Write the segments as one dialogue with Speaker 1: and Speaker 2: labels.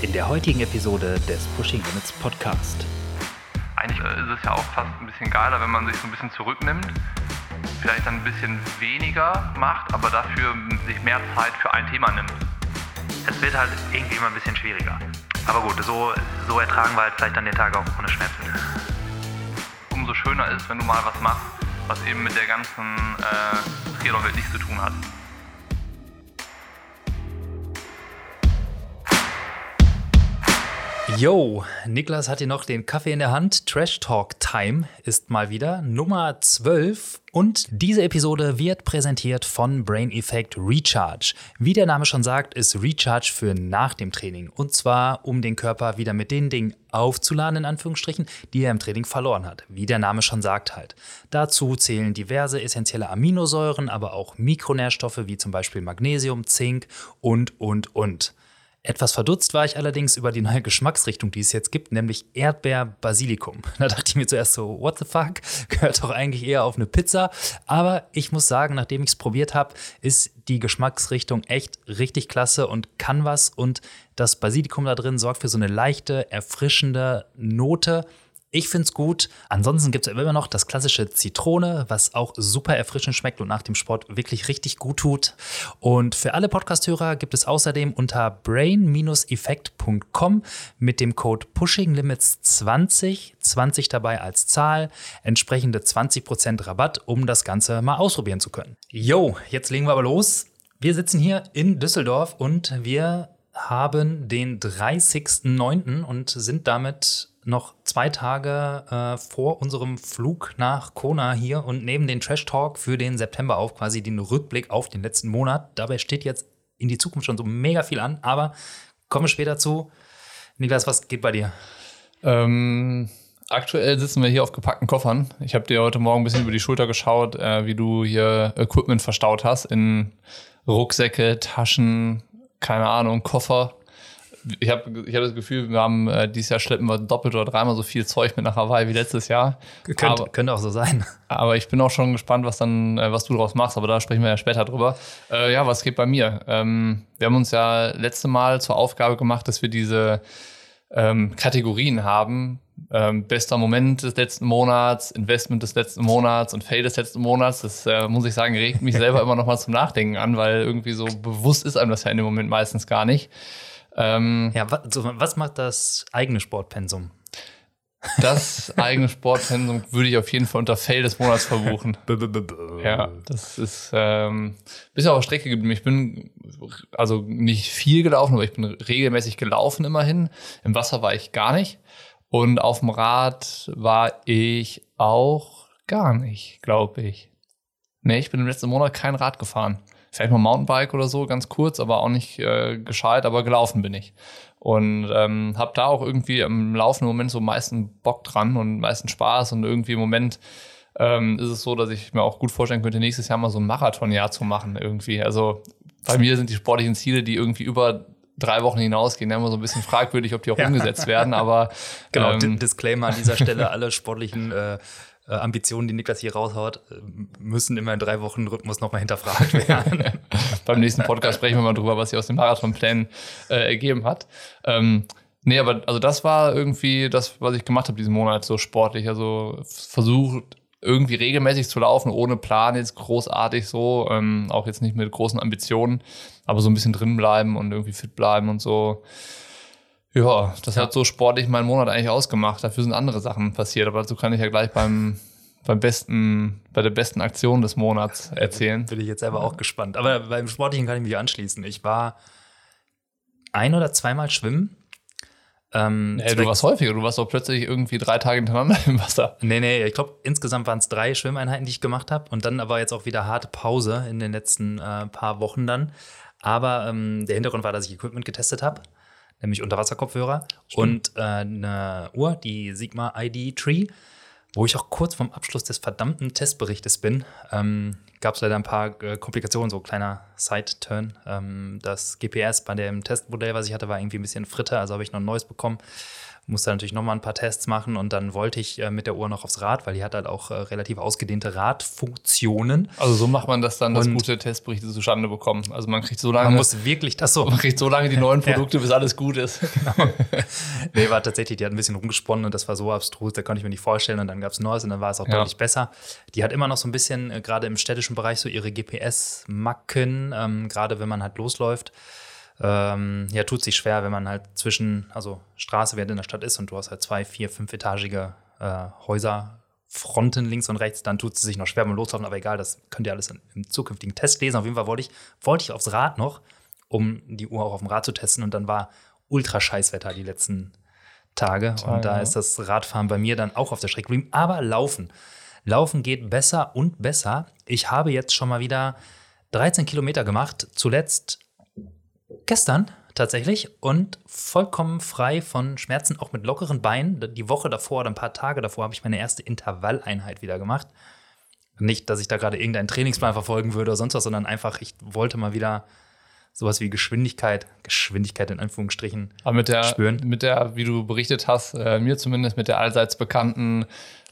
Speaker 1: in der heutigen Episode des Pushing Limits Podcast.
Speaker 2: Eigentlich ist es ja auch fast ein bisschen geiler, wenn man sich so ein bisschen zurücknimmt, vielleicht dann ein bisschen weniger macht, aber dafür sich mehr Zeit für ein Thema nimmt.
Speaker 1: Es wird halt irgendwie immer ein bisschen schwieriger. Aber gut, so, so ertragen wir halt vielleicht dann den Tag auch ohne Schmerzen.
Speaker 2: Umso schöner ist, wenn du mal was machst, was eben mit der ganzen äh, Triathlon-Welt nichts zu tun hat.
Speaker 1: Yo, Niklas hat hier noch den Kaffee in der Hand. Trash Talk Time ist mal wieder Nummer 12 und diese Episode wird präsentiert von Brain Effect Recharge. Wie der Name schon sagt, ist Recharge für nach dem Training und zwar um den Körper wieder mit den Dingen aufzuladen in Anführungsstrichen, die er im Training verloren hat. Wie der Name schon sagt halt. Dazu zählen diverse essentielle Aminosäuren, aber auch Mikronährstoffe wie zum Beispiel Magnesium, Zink und und und. Etwas verdutzt war ich allerdings über die neue Geschmacksrichtung, die es jetzt gibt, nämlich Erdbeer-Basilikum. Da dachte ich mir zuerst so, what the fuck? Gehört doch eigentlich eher auf eine Pizza. Aber ich muss sagen, nachdem ich es probiert habe, ist die Geschmacksrichtung echt richtig klasse und kann was. Und das Basilikum da drin sorgt für so eine leichte, erfrischende Note ich finde es gut. Ansonsten gibt es immer noch das klassische Zitrone, was auch super erfrischend schmeckt und nach dem Sport wirklich richtig gut tut. Und für alle Podcasthörer gibt es außerdem unter brain-effekt.com mit dem Code PushingLimits20, 20 dabei als Zahl, entsprechende 20% Rabatt, um das Ganze mal ausprobieren zu können. Yo, jetzt legen wir aber los. Wir sitzen hier in Düsseldorf und wir haben den 30.09. und sind damit noch zwei Tage äh, vor unserem Flug nach Kona hier und nehmen den Trash Talk für den September auf, quasi den Rückblick auf den letzten Monat. Dabei steht jetzt in die Zukunft schon so mega viel an, aber komme später zu. Niklas, was geht bei dir?
Speaker 3: Ähm, aktuell sitzen wir hier auf gepackten Koffern. Ich habe dir heute Morgen ein bisschen über die Schulter geschaut, äh, wie du hier Equipment verstaut hast in Rucksäcke, Taschen, keine Ahnung, Koffer ich habe ich hab das Gefühl, wir haben äh, dieses Jahr schleppen wir doppelt oder dreimal so viel Zeug mit nach Hawaii wie letztes Jahr.
Speaker 1: Könnte, könnte auch so sein.
Speaker 3: Aber ich bin auch schon gespannt, was dann, äh, was du daraus machst, aber da sprechen wir ja später drüber. Äh, ja, was geht bei mir? Ähm, wir haben uns ja letzte Mal zur Aufgabe gemacht, dass wir diese ähm, Kategorien haben. Ähm, bester Moment des letzten Monats, Investment des letzten Monats und Fail des letzten Monats. Das äh, muss ich sagen, regt mich selber immer noch mal zum Nachdenken an, weil irgendwie so bewusst ist einem das ja in dem Moment meistens gar nicht.
Speaker 1: Ähm, ja, was, so, was macht das eigene Sportpensum?
Speaker 3: Das eigene Sportpensum würde ich auf jeden Fall unter Fail des Monats verbuchen. ja, das ist ähm, bis auf Strecke geblieben. Ich bin also nicht viel gelaufen, aber ich bin regelmäßig gelaufen immerhin. Im Wasser war ich gar nicht. Und auf dem Rad war ich auch gar nicht, glaube ich. Nee, ich bin im letzten Monat kein Rad gefahren vielleicht mal Mountainbike oder so, ganz kurz, aber auch nicht äh, gescheit, aber gelaufen bin ich. Und ähm, habe da auch irgendwie im laufenden Moment so meisten Bock dran und meisten Spaß und irgendwie im Moment ähm, ist es so, dass ich mir auch gut vorstellen könnte, nächstes Jahr mal so ein Marathonjahr zu machen irgendwie. Also bei mir sind die sportlichen Ziele, die irgendwie über drei Wochen hinausgehen, immer so ein bisschen fragwürdig, ob die auch ja. umgesetzt werden, aber
Speaker 1: genau, ähm, Disclaimer an dieser Stelle, alle sportlichen äh, äh, Ambitionen, die Niklas hier raushaut, äh, müssen immer in drei Wochen Rhythmus nochmal hinterfragt werden.
Speaker 3: Beim nächsten Podcast sprechen wir mal drüber, was sich aus den Marathonplänen äh, ergeben hat. Ähm, nee, aber also das war irgendwie das, was ich gemacht habe diesen Monat, so sportlich. Also versucht irgendwie regelmäßig zu laufen, ohne Plan jetzt großartig so, ähm, auch jetzt nicht mit großen Ambitionen, aber so ein bisschen drin bleiben und irgendwie fit bleiben und so. Ja, das ja. hat so sportlich meinen Monat eigentlich ausgemacht. Dafür sind andere Sachen passiert, aber dazu kann ich ja gleich beim, beim besten, bei der besten Aktion des Monats erzählen.
Speaker 1: Bin ich jetzt selber auch gespannt. Aber beim Sportlichen kann ich mich anschließen. Ich war ein oder zweimal schwimmen.
Speaker 3: Ähm, hey, du warst häufiger, du warst doch plötzlich irgendwie drei Tage hintereinander im Wasser.
Speaker 1: Nee, nee, ich glaube, insgesamt waren es drei Schwimmeinheiten, die ich gemacht habe. Und dann aber jetzt auch wieder harte Pause in den letzten äh, paar Wochen dann. Aber ähm, der Hintergrund war, dass ich Equipment getestet habe nämlich Unterwasserkopfhörer und äh, eine Uhr, die Sigma ID Tree, wo ich auch kurz vorm Abschluss des verdammten Testberichtes bin. Ähm, gab es leider ein paar äh, Komplikationen, so kleiner Side-Turn. Ähm, das GPS bei dem Testmodell, was ich hatte, war irgendwie ein bisschen fritter, also habe ich noch ein neues bekommen musste natürlich nochmal ein paar Tests machen und dann wollte ich äh, mit der Uhr noch aufs Rad, weil die hat halt auch äh, relativ ausgedehnte Radfunktionen.
Speaker 3: Also so macht man das dann, dass gute Testberichte zustande bekommen. Also man kriegt so lange.
Speaker 1: Man muss wirklich das so.
Speaker 3: Man kriegt so lange die neuen Produkte, ja. bis alles gut ist. Genau.
Speaker 1: nee, war tatsächlich, die hat ein bisschen rumgesponnen und das war so abstrus, da konnte ich mir nicht vorstellen. Und dann gab es Neues und dann war es auch ja. deutlich besser. Die hat immer noch so ein bisschen, äh, gerade im städtischen Bereich, so ihre GPS-Macken, ähm, gerade wenn man halt losläuft ähm, ja, tut sich schwer, wenn man halt zwischen, also Straße, während in der Stadt ist und du hast halt zwei, vier, fünfetagige äh, Häuser, Fronten links und rechts, dann tut es sich noch schwer beim Loslaufen, aber egal, das könnt ihr alles im zukünftigen Test lesen. Auf jeden Fall wollte ich, wollte ich aufs Rad noch, um die Uhr auch auf dem Rad zu testen und dann war ultra Scheißwetter die letzten Tage Total, und da ja. ist das Radfahren bei mir dann auch auf der Strecke geblieben, aber Laufen. Laufen geht besser und besser. Ich habe jetzt schon mal wieder 13 Kilometer gemacht, zuletzt Gestern tatsächlich und vollkommen frei von Schmerzen, auch mit lockeren Beinen. Die Woche davor oder ein paar Tage davor habe ich meine erste Intervalleinheit wieder gemacht. Nicht, dass ich da gerade irgendeinen Trainingsplan verfolgen würde oder sonst was, sondern einfach, ich wollte mal wieder sowas wie Geschwindigkeit, Geschwindigkeit in Anführungsstrichen
Speaker 3: Aber mit der,
Speaker 1: spüren.
Speaker 3: Mit der, wie du berichtet hast, äh, mir zumindest mit der allseits bekannten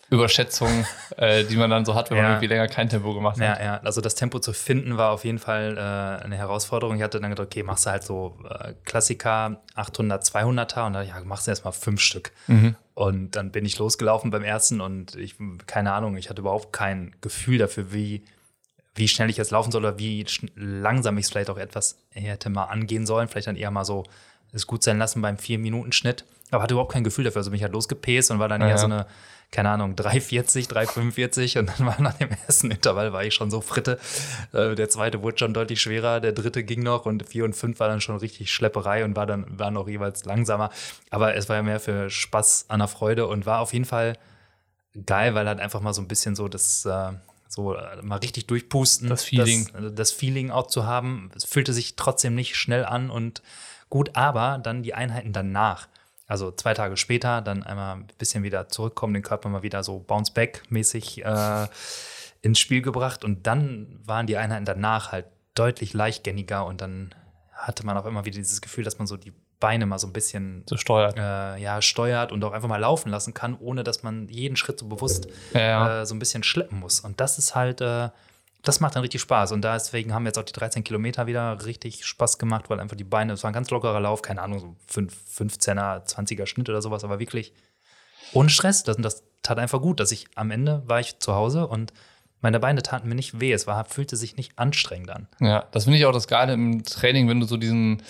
Speaker 3: Überschätzung, äh, die man dann so hat, wenn ja. man irgendwie länger kein Tempo gemacht
Speaker 1: hat. Ja, ja, also das Tempo zu finden war auf jeden Fall äh, eine Herausforderung. Ich hatte dann gedacht, okay, machst du halt so äh, Klassiker 800, 200er und dann, ja, machst du erstmal fünf Stück. Mhm. Und dann bin ich losgelaufen beim ersten und ich, keine Ahnung, ich hatte überhaupt kein Gefühl dafür, wie, wie schnell ich jetzt laufen soll oder wie langsam ich es vielleicht auch etwas hätte mal angehen sollen. Vielleicht dann eher mal so es gut sein lassen beim Vier-Minuten-Schnitt. Aber hatte überhaupt kein Gefühl dafür. Also bin ich halt losgepäst und war dann ja, eher so eine keine Ahnung, 3,40, 3,45 und dann war nach dem ersten Intervall war ich schon so fritte. Äh, der zweite wurde schon deutlich schwerer, der dritte ging noch und vier und fünf war dann schon richtig Schlepperei und war dann war noch jeweils langsamer. Aber es war ja mehr für Spaß an der Freude und war auf jeden Fall geil, weil halt einfach mal so ein bisschen so das äh, so äh, mal richtig durchpusten,
Speaker 3: das Feeling,
Speaker 1: das, das Feeling auch zu haben. Es fühlte sich trotzdem nicht schnell an und gut, aber dann die Einheiten danach also zwei Tage später dann einmal ein bisschen wieder zurückkommen, den Körper mal wieder so bounce-back-mäßig äh, ins Spiel gebracht. Und dann waren die Einheiten danach halt deutlich leichtgängiger und dann hatte man auch immer wieder dieses Gefühl, dass man so die Beine mal so ein bisschen
Speaker 3: so steuert.
Speaker 1: Äh, ja, steuert und auch einfach mal laufen lassen kann, ohne dass man jeden Schritt so bewusst ja, ja. Äh, so ein bisschen schleppen muss. Und das ist halt äh, das macht dann richtig Spaß. Und deswegen haben jetzt auch die 13 Kilometer wieder richtig Spaß gemacht, weil einfach die Beine, es war ein ganz lockerer Lauf, keine Ahnung, so 5, 15er, 20er Schnitt oder sowas, aber wirklich ohne Stress. Das, das tat einfach gut, dass ich am Ende war ich zu Hause und meine Beine taten mir nicht weh. Es war, fühlte sich nicht anstrengend an.
Speaker 3: Ja, das finde ich auch das Geile im Training, wenn du so diesen,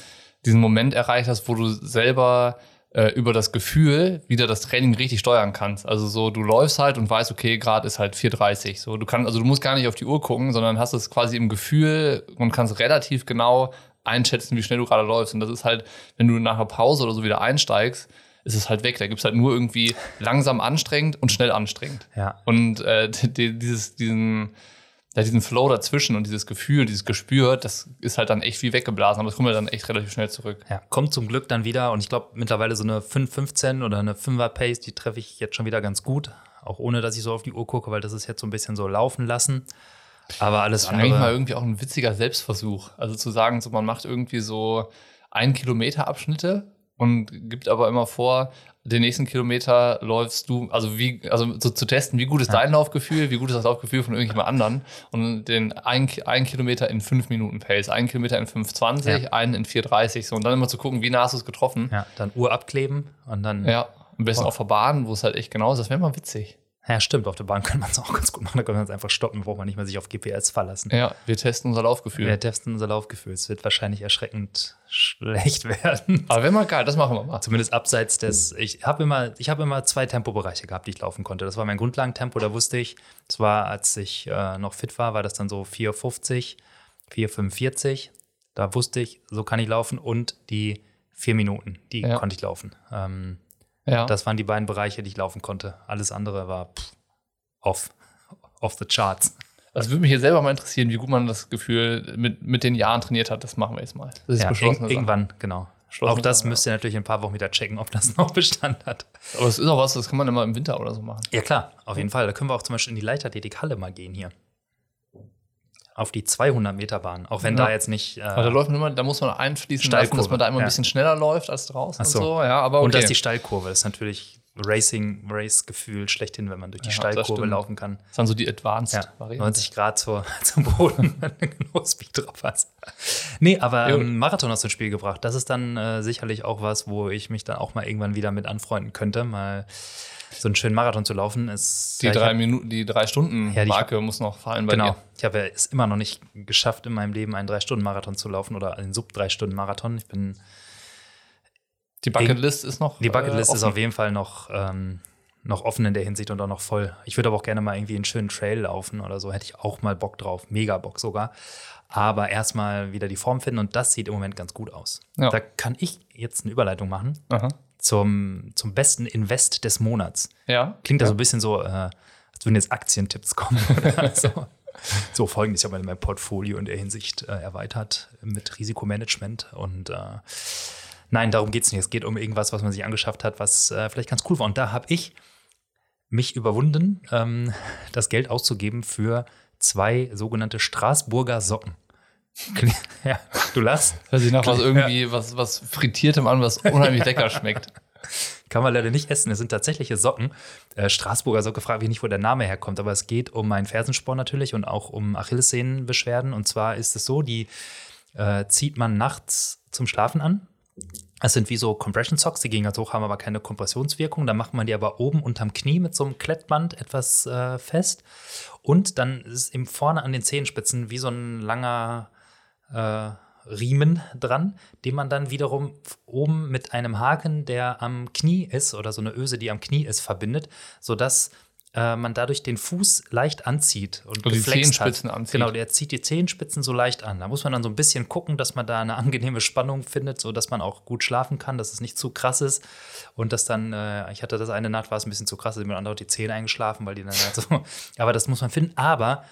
Speaker 3: diesen Moment erreicht hast, wo du selber äh, über das Gefühl wieder das Training richtig steuern kannst. Also so, du läufst halt und weißt, okay, gerade ist halt 4,30. So, du kannst, also du musst gar nicht auf die Uhr gucken, sondern hast es quasi im Gefühl und kannst relativ genau einschätzen, wie schnell du gerade läufst. Und das ist halt, wenn du nach einer Pause oder so wieder einsteigst, ist es halt weg. Da gibt es halt nur irgendwie langsam anstrengend und schnell anstrengend.
Speaker 1: Ja.
Speaker 3: Und äh, dieses, diesen, ja, diesen Flow dazwischen und dieses Gefühl, dieses Gespür, das ist halt dann echt wie weggeblasen, aber das kommt ja dann echt relativ schnell zurück.
Speaker 1: Ja, kommt zum Glück dann wieder und ich glaube mittlerweile so eine 5,15 oder eine 5er Pace, die treffe ich jetzt schon wieder ganz gut, auch ohne dass ich so auf die Uhr gucke, weil das ist jetzt so ein bisschen so laufen lassen. Aber alles
Speaker 3: das andere. Eigentlich mal irgendwie auch ein witziger Selbstversuch. Also zu sagen, so man macht irgendwie so ein Kilometer Abschnitte und gibt aber immer vor, den nächsten Kilometer läufst du, also wie, also so zu testen, wie gut ist dein Laufgefühl, wie gut ist das Laufgefühl von irgendjemand anderen und den ein, ein Kilometer in fünf Minuten Pace, einen Kilometer in 5,20, ja. einen in 4,30 so und dann immer zu gucken, wie nah hast du es getroffen.
Speaker 1: Ja, dann Uhr abkleben und dann.
Speaker 3: Ja, am besten auf der Bahn, wo es halt echt genau ist, das wäre mal witzig.
Speaker 1: Ja, stimmt. Auf der Bahn könnte man es auch ganz gut machen. Da kann man es einfach stoppen, braucht man nicht mehr sich auf GPS verlassen.
Speaker 3: Ja, wir testen unser Laufgefühl.
Speaker 1: Wir testen unser Laufgefühl. Es wird wahrscheinlich erschreckend schlecht werden.
Speaker 3: Aber wenn mal geil, das machen wir mal.
Speaker 1: Zumindest abseits des. Ich habe immer, hab immer zwei Tempobereiche gehabt, die ich laufen konnte. Das war mein Grundlagentempo, da wusste ich, das war, als ich äh, noch fit war, war das dann so 4,50, 4,45. Da wusste ich, so kann ich laufen und die vier Minuten, die ja. konnte ich laufen. Ähm, ja. Das waren die beiden Bereiche, die ich laufen konnte. Alles andere war pff, off, off the charts.
Speaker 3: Also würde mich hier selber mal interessieren, wie gut man das Gefühl mit, mit den Jahren trainiert hat. Das machen wir jetzt mal. Das
Speaker 1: ist ja, beschlossen. Irgendwann, genau. Auch das müsst ihr natürlich in ein paar Wochen wieder checken, ob das noch Bestand hat.
Speaker 3: Aber es ist auch was, das kann man immer im Winter oder so machen.
Speaker 1: Ja, klar, auf jeden Fall. Da können wir auch zum Beispiel in die Leichtathletik-Halle mal gehen hier. Auf die 200 Meter Bahn, auch wenn ja. da jetzt nicht. Äh,
Speaker 3: aber da läuft man immer, da muss man einfließen lassen, dass man da immer ein bisschen schneller läuft als draußen
Speaker 1: so.
Speaker 3: und so. Ja, aber
Speaker 1: okay. Und das ist die Steilkurve. Das ist natürlich Racing, Race-Gefühl schlechthin, wenn man durch die ja, Steilkurve laufen kann.
Speaker 3: Das sind so die Advanced-Varianten.
Speaker 1: 90 Grad zur, zum Boden, wenn du Speed drauf hast. Nee, aber ähm, Marathon hast du ins Spiel gebracht. Das ist dann äh, sicherlich auch was, wo ich mich dann auch mal irgendwann wieder mit anfreunden könnte. Mal so einen schönen Marathon zu laufen ist.
Speaker 3: Die ja, drei Minuten, die drei Stunden Marke ja, muss noch fallen bei
Speaker 1: genau.
Speaker 3: dir.
Speaker 1: Ich habe es immer noch nicht geschafft, in meinem Leben einen drei Stunden Marathon zu laufen oder einen Sub drei Stunden Marathon. Ich bin
Speaker 3: die Bucketlist ist noch.
Speaker 1: Die Bucketlist äh, ist auf jeden Fall noch, ähm, noch offen in der Hinsicht und auch noch voll. Ich würde aber auch gerne mal irgendwie einen schönen Trail laufen oder so. Hätte ich auch mal Bock drauf. Mega Bock sogar. Aber erstmal wieder die Form finden und das sieht im Moment ganz gut aus. Ja. Da kann ich jetzt eine Überleitung machen. Aha zum, zum besten Invest des Monats.
Speaker 3: Ja.
Speaker 1: Klingt
Speaker 3: ja
Speaker 1: so ein bisschen so, äh, als würden jetzt Aktientipps kommen. so. so folgendes, ich habe mein Portfolio in der Hinsicht äh, erweitert mit Risikomanagement und äh, nein, darum geht es nicht. Es geht um irgendwas, was man sich angeschafft hat, was äh, vielleicht ganz cool war. Und da habe ich mich überwunden, ähm, das Geld auszugeben für zwei sogenannte Straßburger Socken. Ja, du lachst.
Speaker 3: Hört sich nach was irgendwie, ja. was, was frittiertem an, was unheimlich lecker schmeckt.
Speaker 1: Kann man leider nicht essen. Es sind tatsächliche Socken. Äh, Straßburger Socke, frage ich nicht, wo der Name herkommt, aber es geht um meinen Fersensporn natürlich und auch um Achillessehnenbeschwerden. Und zwar ist es so, die äh, zieht man nachts zum Schlafen an. Es sind wie so Compression Socks, die gehen ganz hoch, haben aber keine Kompressionswirkung. Dann macht man die aber oben unterm Knie mit so einem Klettband etwas äh, fest. Und dann ist eben vorne an den Zehenspitzen wie so ein langer äh, Riemen dran, den man dann wiederum oben mit einem Haken, der am Knie ist, oder so eine Öse, die am Knie ist, verbindet, sodass äh, man dadurch den Fuß leicht anzieht und,
Speaker 3: und die Zehenspitzen
Speaker 1: hat. anzieht. Genau, der zieht die Zehenspitzen so leicht an. Da muss man dann so ein bisschen gucken, dass man da eine angenehme Spannung findet, sodass man auch gut schlafen kann, dass es nicht zu krass ist. Und dass dann, äh, ich hatte das eine Nacht, war es ein bisschen zu krass, da sind mir andere die Zähne eingeschlafen, weil die dann halt so. aber das muss man finden. Aber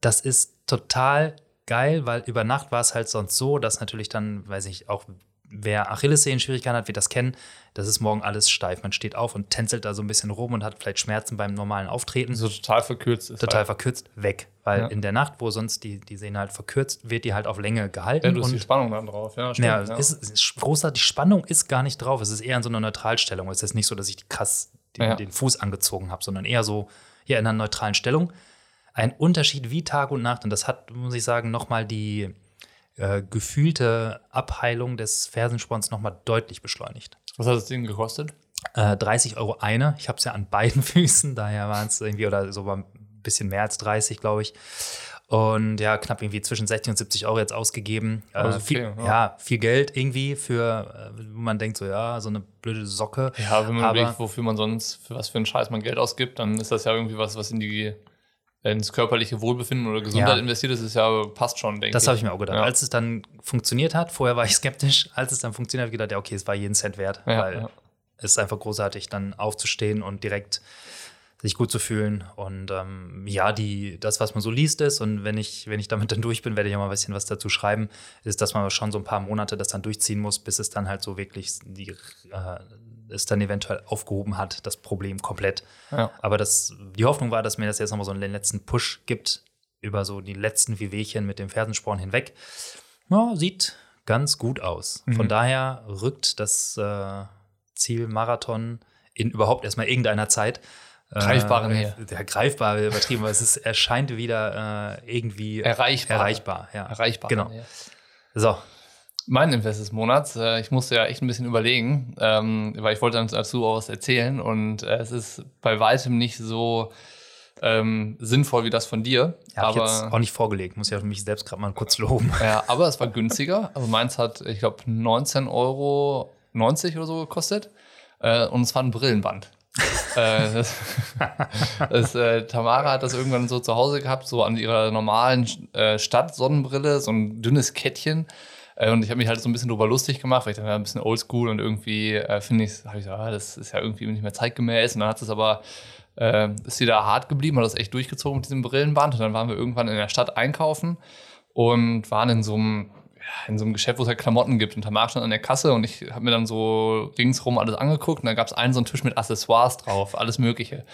Speaker 1: das ist total geil, weil über Nacht war es halt sonst so, dass natürlich dann, weiß ich, auch wer Achillessehenschwierigkeiten hat, wird das kennen, das ist morgen alles steif. Man steht auf und tänzelt da so ein bisschen rum und hat vielleicht Schmerzen beim normalen Auftreten.
Speaker 3: So total verkürzt ist.
Speaker 1: Total halt. verkürzt, weg. Weil ja. in der Nacht, wo sonst die, die Sehne halt verkürzt, wird die halt auf Länge gehalten.
Speaker 3: Ja, du hast die Spannung dann drauf, ja.
Speaker 1: Stimmt, ja, ja. Ist, ist großer, die Spannung ist gar nicht drauf. Es ist eher in so einer Neutralstellung. Es ist nicht so, dass ich die krass die, ja. den Fuß angezogen habe, sondern eher so hier in einer neutralen Stellung ein Unterschied wie Tag und Nacht. Und das hat, muss ich sagen, nochmal die äh, gefühlte Abheilung des Fersensporns nochmal deutlich beschleunigt.
Speaker 3: Was hat das Ding gekostet?
Speaker 1: Äh, 30 Euro eine. Ich habe es ja an beiden Füßen, daher waren es irgendwie, oder so ein bisschen mehr als 30, glaube ich. Und ja, knapp irgendwie zwischen 60 und 70 Euro jetzt ausgegeben. Äh, also viel, ja. ja. viel Geld irgendwie für, äh, wo man denkt, so ja, so eine blöde Socke.
Speaker 3: Ja, wenn man überlegt, wofür man sonst, für was für einen Scheiß man Geld ausgibt, dann ist das ja irgendwie was, was in die ins körperliche Wohlbefinden oder Gesundheit ja. investiert ist, ist ja passt schon, denke
Speaker 1: ich. Das habe ich mir auch gedacht. Ja. Als es dann funktioniert hat, vorher war ich skeptisch, als es dann funktioniert hat, habe ich gedacht, ja, okay, es war jeden Cent wert, ja, weil es ist einfach großartig, dann aufzustehen und direkt sich gut zu fühlen. Und ähm, ja, die, das, was man so liest, ist, und wenn ich, wenn ich damit dann durch bin, werde ich auch mal ein bisschen was dazu schreiben, ist, dass man schon so ein paar Monate das dann durchziehen muss, bis es dann halt so wirklich die, äh, es dann eventuell aufgehoben hat, das Problem komplett. Ja. Aber das, die Hoffnung war, dass mir das jetzt nochmal so einen letzten Push gibt über so die letzten Wehwehchen mit dem Fersensporn hinweg. Ja, sieht ganz gut aus. Mhm. Von daher rückt das äh, Ziel Marathon in überhaupt erstmal irgendeiner Zeit.
Speaker 3: Äh, greifbare
Speaker 1: Nähe. Der greifbare übertrieben, weil es ist, erscheint wieder äh, irgendwie
Speaker 3: erreichbar.
Speaker 1: Erreichbar, ja.
Speaker 3: Erreichbar.
Speaker 1: Genau. So,
Speaker 3: mein Invest des Monats. Äh, ich musste ja echt ein bisschen überlegen, ähm, weil ich wollte dazu auch was erzählen und äh, es ist bei weitem nicht so ähm, sinnvoll wie das von dir.
Speaker 1: Ja, aber ich jetzt auch nicht vorgelegt, muss ja mich selbst gerade mal kurz loben.
Speaker 3: Ja, aber es war günstiger. Also meins hat, ich glaube, 19,90 Euro oder so gekostet äh, und es war ein Brillenband. äh, das, das, äh, Tamara hat das irgendwann so zu Hause gehabt, so an ihrer normalen äh, Stadt-Sonnenbrille, so ein dünnes Kettchen. Äh, und ich habe mich halt so ein bisschen drüber lustig gemacht, weil ich dachte, ein bisschen oldschool und irgendwie äh, finde ich, habe ich so, ah, das ist ja irgendwie nicht mehr zeitgemäß. Und dann hat es aber, äh, ist sie da hart geblieben, hat das echt durchgezogen mit diesem Brillenband. Und dann waren wir irgendwann in der Stadt einkaufen und waren in so einem, in so einem Geschäft, wo es halt Klamotten gibt. Und Tamar stand an der Kasse und ich habe mir dann so ringsrum alles angeguckt und da gab es einen so einen Tisch mit Accessoires drauf, alles Mögliche.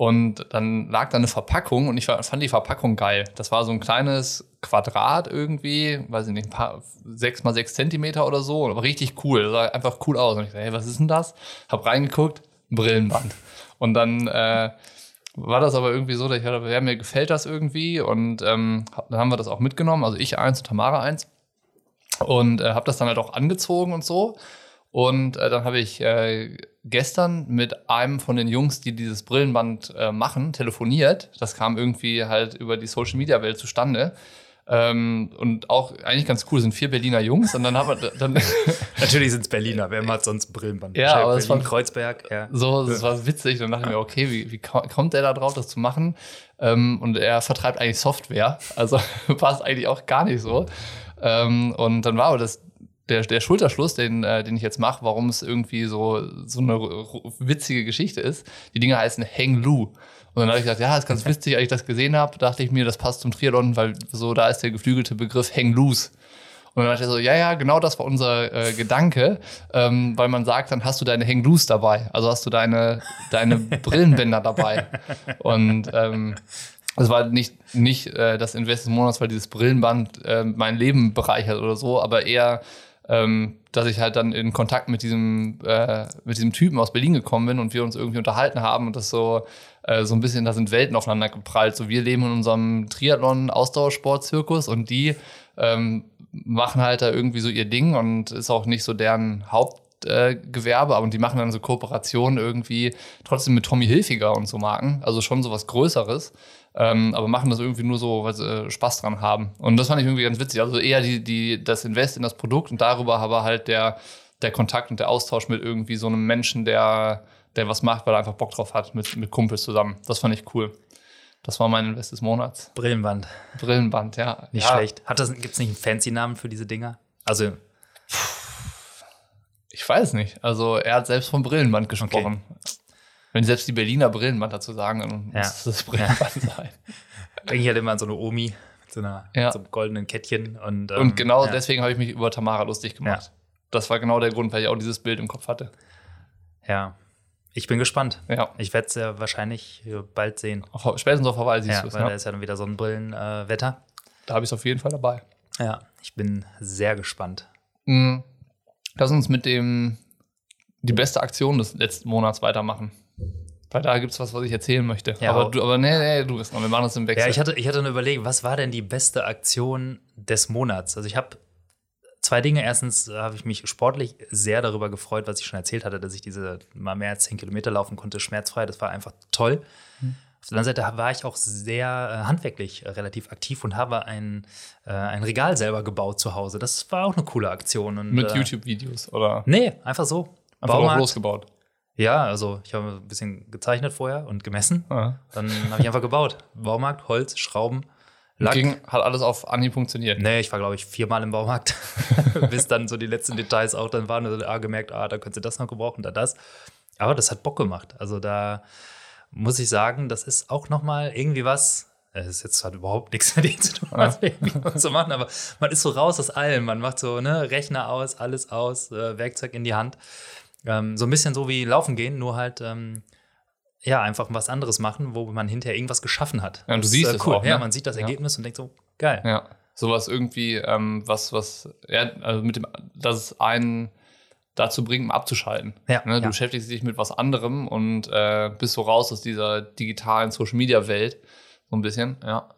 Speaker 3: Und dann lag da eine Verpackung und ich fand die Verpackung geil. Das war so ein kleines Quadrat irgendwie, weiß ich nicht, ein paar, sechs mal sechs Zentimeter oder so, aber richtig cool. Das sah einfach cool aus. Und ich dachte, hey, was ist denn das? Hab reingeguckt, Brillenband. Und dann äh, war das aber irgendwie so, dass ich dachte, ja, mir gefällt das irgendwie. Und ähm, dann haben wir das auch mitgenommen, also ich eins und Tamara eins. Und äh, habe das dann halt auch angezogen und so. Und äh, dann habe ich äh, gestern mit einem von den Jungs, die dieses Brillenband äh, machen, telefoniert. Das kam irgendwie halt über die Social Media Welt zustande. Ähm, und auch eigentlich ganz cool, sind vier Berliner Jungs. Und dann haben wir dann.
Speaker 1: Natürlich sind es Berliner, wer macht sonst ein Brillenband?
Speaker 3: Ja, aber es war
Speaker 1: Kreuzberg, ja.
Speaker 3: So, das war witzig. Dann dachte ich mir, okay, wie, wie kommt der da drauf, das zu machen? Ähm, und er vertreibt eigentlich Software. Also passt eigentlich auch gar nicht so. Ähm, und dann war aber das der, der Schulterschluss, den, äh, den ich jetzt mache, warum es irgendwie so, so eine witzige Geschichte ist. Die Dinge heißen Hang Lu. Und dann habe ich gesagt, ja, ist ganz witzig, als ich das gesehen habe, dachte ich mir, das passt zum Triathlon, weil so da ist der geflügelte Begriff Hang Loose. Und dann dachte ich so, ja, ja, genau das war unser äh, Gedanke, ähm, weil man sagt, dann hast du deine Hang Loose dabei, also hast du deine, deine Brillenbänder dabei. Und ähm, es war nicht, nicht äh, das Invest des Monats, weil dieses Brillenband äh, mein Leben bereichert oder so, aber eher ähm, dass ich halt dann in Kontakt mit diesem, äh, mit diesem Typen aus Berlin gekommen bin und wir uns irgendwie unterhalten haben und das so, äh, so ein bisschen, da sind Welten aufeinander geprallt. So, wir leben in unserem Triathlon-Ausdauersport-Zirkus und die ähm, machen halt da irgendwie so ihr Ding und ist auch nicht so deren Hauptgewerbe, äh, aber die machen dann so Kooperationen irgendwie trotzdem mit Tommy Hilfiger und so Marken, also schon so was Größeres ähm, aber machen das irgendwie nur so, weil sie äh, Spaß dran haben. Und das fand ich irgendwie ganz witzig. Also eher die, die, das Invest in das Produkt und darüber aber halt der, der Kontakt und der Austausch mit irgendwie so einem Menschen, der, der was macht, weil er einfach Bock drauf hat, mit, mit Kumpels zusammen. Das fand ich cool. Das war mein Invest des Monats.
Speaker 1: Brillenband.
Speaker 3: Brillenband, ja.
Speaker 1: Nicht
Speaker 3: ja.
Speaker 1: schlecht. Gibt es nicht einen fancy Namen für diese Dinger? Also.
Speaker 3: Ich weiß nicht. Also, er hat selbst vom Brillenband gesprochen. Okay. Wenn selbst die Berliner Brillenband dazu sagen, dann ja. muss das Brillenband ja. sein.
Speaker 1: Denke ich halt immer an so eine Omi mit so, einer, ja. so einem goldenen Kettchen. Und, ähm,
Speaker 3: und genau ja. deswegen habe ich mich über Tamara lustig gemacht. Das war genau der Grund, weil ich auch dieses Bild im Kopf hatte.
Speaker 1: Ja. Ich bin gespannt.
Speaker 3: Ja.
Speaker 1: Ich werde es ja wahrscheinlich bald sehen.
Speaker 3: Auf, spätestens auf Hawaii siehst
Speaker 1: ja, du es. Weil ja. da ist ja dann wieder Sonnenbrillenwetter. Äh,
Speaker 3: da habe ich es auf jeden Fall dabei.
Speaker 1: Ja, ich bin sehr gespannt.
Speaker 3: Mhm. Lass uns mit dem die beste Aktion des letzten Monats weitermachen. Weil da gibt es was, was ich erzählen möchte.
Speaker 1: Ja,
Speaker 3: aber, du, aber nee, nee, du bist noch. Wir machen das im Wechsel.
Speaker 1: Ja, ich hatte, ich hatte eine Überlegung, was war denn die beste Aktion des Monats? Also ich habe zwei Dinge. Erstens habe ich mich sportlich sehr darüber gefreut, was ich schon erzählt hatte, dass ich diese mal mehr als 10 Kilometer laufen konnte, schmerzfrei. Das war einfach toll. Mhm. Auf der anderen Seite war ich auch sehr äh, handwerklich äh, relativ aktiv und habe ein, äh, ein Regal selber gebaut zu Hause. Das war auch eine coole Aktion. Und,
Speaker 3: Mit äh, YouTube-Videos, oder?
Speaker 1: Nee, einfach so.
Speaker 3: Einfach Baumarkt, losgebaut.
Speaker 1: Ja, also ich habe ein bisschen gezeichnet vorher und gemessen. Ja. Dann habe ich einfach gebaut. Baumarkt, Holz, Schrauben,
Speaker 3: Lack. Ging, hat alles auf Anhieb funktioniert.
Speaker 1: Nee, ich war, glaube ich, viermal im Baumarkt, bis dann so die letzten Details auch dann waren. Also, ah, gemerkt, ah, da könntest du das noch gebrauchen, da das. Aber das hat Bock gemacht. Also da muss ich sagen, das ist auch noch mal irgendwie was. Es ist jetzt hat überhaupt nichts mit dem zu tun, was ja. zu machen, aber man ist so raus aus allem. Man macht so ne Rechner aus, alles aus, äh, Werkzeug in die Hand. Ähm, so ein bisschen so wie Laufen gehen, nur halt ähm, ja, einfach was anderes machen, wo man hinterher irgendwas geschaffen hat.
Speaker 3: Ja, und du siehst es äh, cool. auch. Ne?
Speaker 1: Ja, man sieht das Ergebnis ja. und denkt so, geil.
Speaker 3: Ja, sowas irgendwie, ähm, was, was, ja, also mit dem, dass es einen dazu bringt, mal abzuschalten.
Speaker 1: Ja,
Speaker 3: ne? Du beschäftigst dich mit was anderem und äh, bist so raus aus dieser digitalen Social-Media-Welt. So ein bisschen, ja.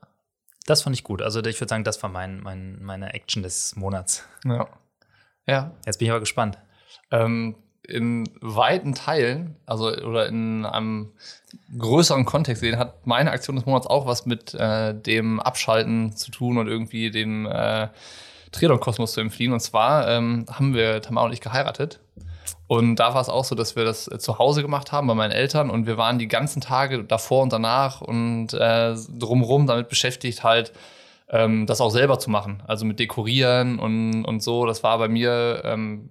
Speaker 1: Das fand ich gut. Also ich würde sagen, das war mein, mein, meine Action des Monats.
Speaker 3: Ja. Ja.
Speaker 1: Jetzt bin ich aber gespannt.
Speaker 3: Ähm, in weiten Teilen, also oder in einem größeren Kontext sehen, hat meine Aktion des Monats auch was mit äh, dem Abschalten zu tun und irgendwie dem äh, Triathlon-Kosmos zu entfliehen. Und zwar ähm, haben wir Tamara und ich geheiratet. Und da war es auch so, dass wir das äh, zu Hause gemacht haben bei meinen Eltern und wir waren die ganzen Tage davor und danach und äh, drumherum damit beschäftigt, halt ähm, das auch selber zu machen. Also mit Dekorieren und, und so. Das war bei mir ähm,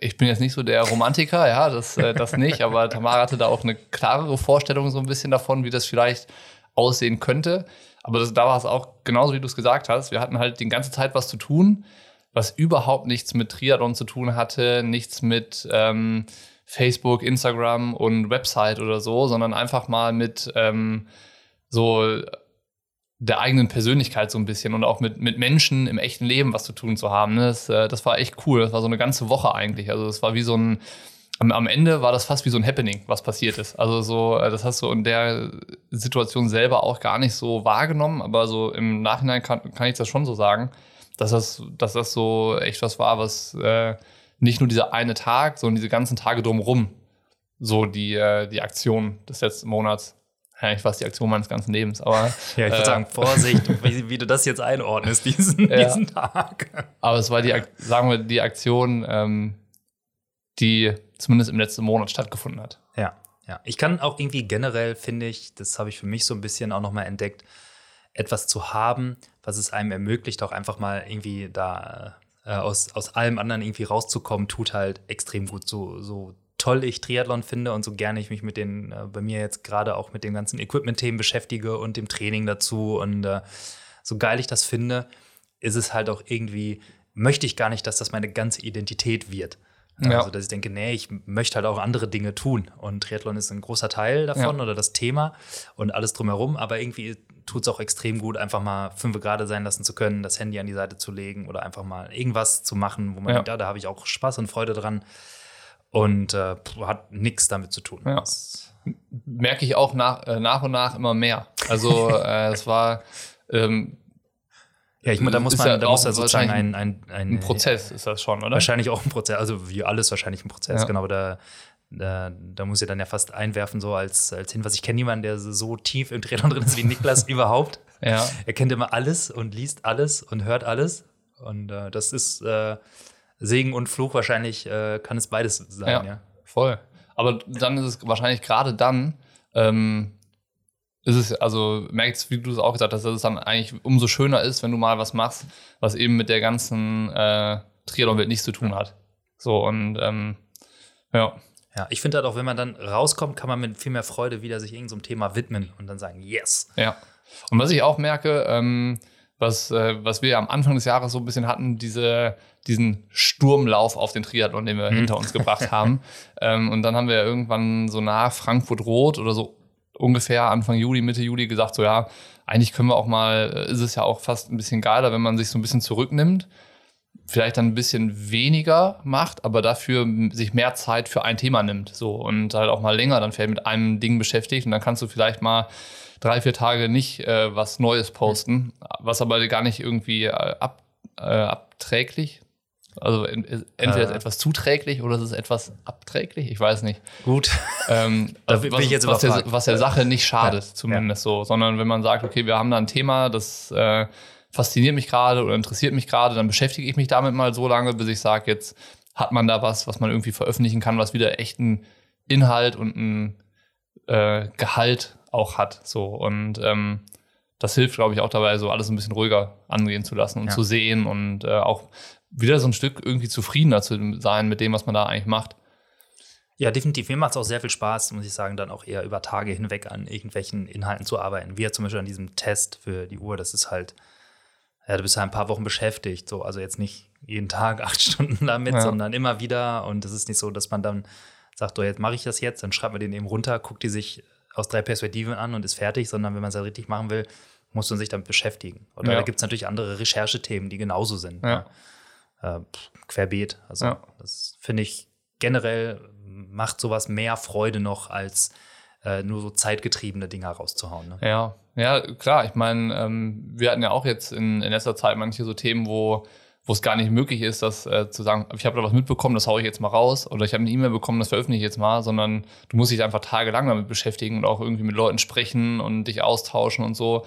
Speaker 3: ich bin jetzt nicht so der Romantiker, ja, das, äh, das nicht, aber Tamara hatte da auch eine klarere Vorstellung so ein bisschen davon, wie das vielleicht aussehen könnte. Aber das, da war es auch genauso, wie du es gesagt hast. Wir hatten halt die ganze Zeit was zu tun, was überhaupt nichts mit Triathlon zu tun hatte, nichts mit, ähm, Facebook, Instagram und Website oder so, sondern einfach mal mit ähm, so der eigenen Persönlichkeit so ein bisschen und auch mit, mit Menschen im echten Leben was zu tun zu haben. Ne? Das, äh, das war echt cool. Das war so eine ganze Woche eigentlich. Also es war wie so ein, am, am Ende war das fast wie so ein Happening, was passiert ist. Also so, äh, das hast du in der Situation selber auch gar nicht so wahrgenommen, aber so im Nachhinein kann, kann ich das schon so sagen, dass das, dass das so echt was war, was äh, nicht nur dieser eine Tag, sondern diese ganzen Tage drumherum so die, äh, die Aktion des letzten Monats eigentlich fast die Aktion meines ganzen Lebens. Aber,
Speaker 1: ja, ich würde äh, sagen, Vorsicht, wie, wie, du das jetzt einordnest, diesen, ja. diesen Tag.
Speaker 3: Aber es war die, sagen wir, die Aktion, ähm, die zumindest im letzten Monat stattgefunden hat.
Speaker 1: Ja, ja. Ich kann auch irgendwie generell, finde ich, das habe ich für mich so ein bisschen auch nochmal entdeckt, etwas zu haben, was es einem ermöglicht, auch einfach mal irgendwie da äh, aus, aus allem anderen irgendwie rauszukommen, tut halt extrem gut. So, so toll ich Triathlon finde und so gerne ich mich mit den, äh, bei mir jetzt gerade auch mit den ganzen Equipment-Themen beschäftige und dem Training dazu und äh, so geil ich das finde, ist es halt auch irgendwie, möchte ich gar nicht, dass das meine ganze Identität wird. Ja. Also, dass ich denke, nee, ich möchte halt auch andere Dinge tun. Und Triathlon ist ein großer Teil davon ja. oder das Thema und alles drumherum. Aber irgendwie tut es auch extrem gut, einfach mal fünf Grad sein lassen zu können, das Handy an die Seite zu legen oder einfach mal irgendwas zu machen, wo man ja. denkt, ja, da habe ich auch Spaß und Freude dran und äh, hat nichts damit zu tun.
Speaker 3: Ja. Merke ich auch nach, äh, nach und nach immer mehr. Also äh, es war ähm,
Speaker 1: ja, ich meine, da muss man, ja da muss ja sozusagen ein, ein, ein,
Speaker 3: ein, Prozess ist das schon, oder?
Speaker 1: Wahrscheinlich auch ein Prozess, also wie alles wahrscheinlich ein Prozess, ja. genau. Da, da, da muss ich dann ja fast einwerfen, so als, als Hinweis. Ich kenne niemanden, der so tief im Trainer drin ist wie Niklas überhaupt. Ja. Er kennt immer alles und liest alles und hört alles. Und äh, das ist äh, Segen und Fluch wahrscheinlich äh, kann es beides sein, ja, ja.
Speaker 3: Voll. Aber dann ist es wahrscheinlich gerade dann, ähm, ist es, also merkst, wie du es auch gesagt hast, dass es dann eigentlich umso schöner ist, wenn du mal was machst, was eben mit der ganzen äh, Triathlon-Welt nichts zu tun hat. So und ähm, ja.
Speaker 1: Ja, ich finde halt auch, wenn man dann rauskommt, kann man mit viel mehr Freude wieder sich irgendeinem so Thema widmen und dann sagen, yes.
Speaker 3: Ja. Und was ich auch merke, ähm, was, äh, was wir am Anfang des Jahres so ein bisschen hatten, diese, diesen Sturmlauf auf den Triathlon, den wir mhm. hinter uns gebracht haben. Ähm, und dann haben wir irgendwann so nach Frankfurt Rot oder so ungefähr Anfang Juli, Mitte Juli gesagt, so ja, eigentlich können wir auch mal, äh, ist es ja auch fast ein bisschen geiler, wenn man sich so ein bisschen zurücknimmt, vielleicht dann ein bisschen weniger macht, aber dafür sich mehr Zeit für ein Thema nimmt, so und halt auch mal länger dann vielleicht mit einem Ding beschäftigt und dann kannst du vielleicht mal drei, vier Tage nicht äh, was Neues posten, was aber gar nicht irgendwie äh, ab, äh, abträglich. Also entweder ist es etwas zuträglich oder ist es etwas abträglich, ich weiß nicht.
Speaker 1: Gut.
Speaker 3: Ähm, da was, ich jetzt was der, was der Sache nicht schadet, ja. zumindest ja. so. Sondern wenn man sagt, okay, wir haben da ein Thema, das äh, fasziniert mich gerade oder interessiert mich gerade, dann beschäftige ich mich damit mal so lange, bis ich sage, jetzt hat man da was, was man irgendwie veröffentlichen kann, was wieder echten Inhalt und ein äh, Gehalt auch hat. So und ähm, das hilft, glaube ich, auch dabei, so alles ein bisschen ruhiger angehen zu lassen und ja. zu sehen und äh, auch wieder so ein Stück irgendwie zufriedener zu sein mit dem, was man da eigentlich macht.
Speaker 1: Ja, definitiv. Mir macht es auch sehr viel Spaß, muss ich sagen, dann auch eher über Tage hinweg an irgendwelchen Inhalten zu arbeiten. Wie ja zum Beispiel an diesem Test für die Uhr. Das ist halt, ja, du bist halt ein paar Wochen beschäftigt. So, also jetzt nicht jeden Tag acht Stunden damit, ja. sondern immer wieder. Und es ist nicht so, dass man dann sagt, oh, jetzt mache ich das jetzt, dann schreibt man den eben runter, guckt die sich aus drei Perspektiven an und ist fertig, sondern wenn man es halt richtig machen will, muss man sich damit beschäftigen. Oder ja. da gibt es natürlich andere Recherchethemen, die genauso sind. Ja. Ja. Äh, querbeet. Also ja. das finde ich generell macht sowas mehr Freude noch, als äh, nur so zeitgetriebene Dinge rauszuhauen. Ne?
Speaker 3: Ja, ja, klar. Ich meine, ähm, wir hatten ja auch jetzt in, in letzter Zeit manche so Themen, wo wo es gar nicht möglich ist, das äh, zu sagen, ich habe da was mitbekommen, das haue ich jetzt mal raus oder ich habe eine E-Mail bekommen, das veröffentliche ich jetzt mal, sondern du musst dich einfach tagelang damit beschäftigen und auch irgendwie mit Leuten sprechen und dich austauschen und so.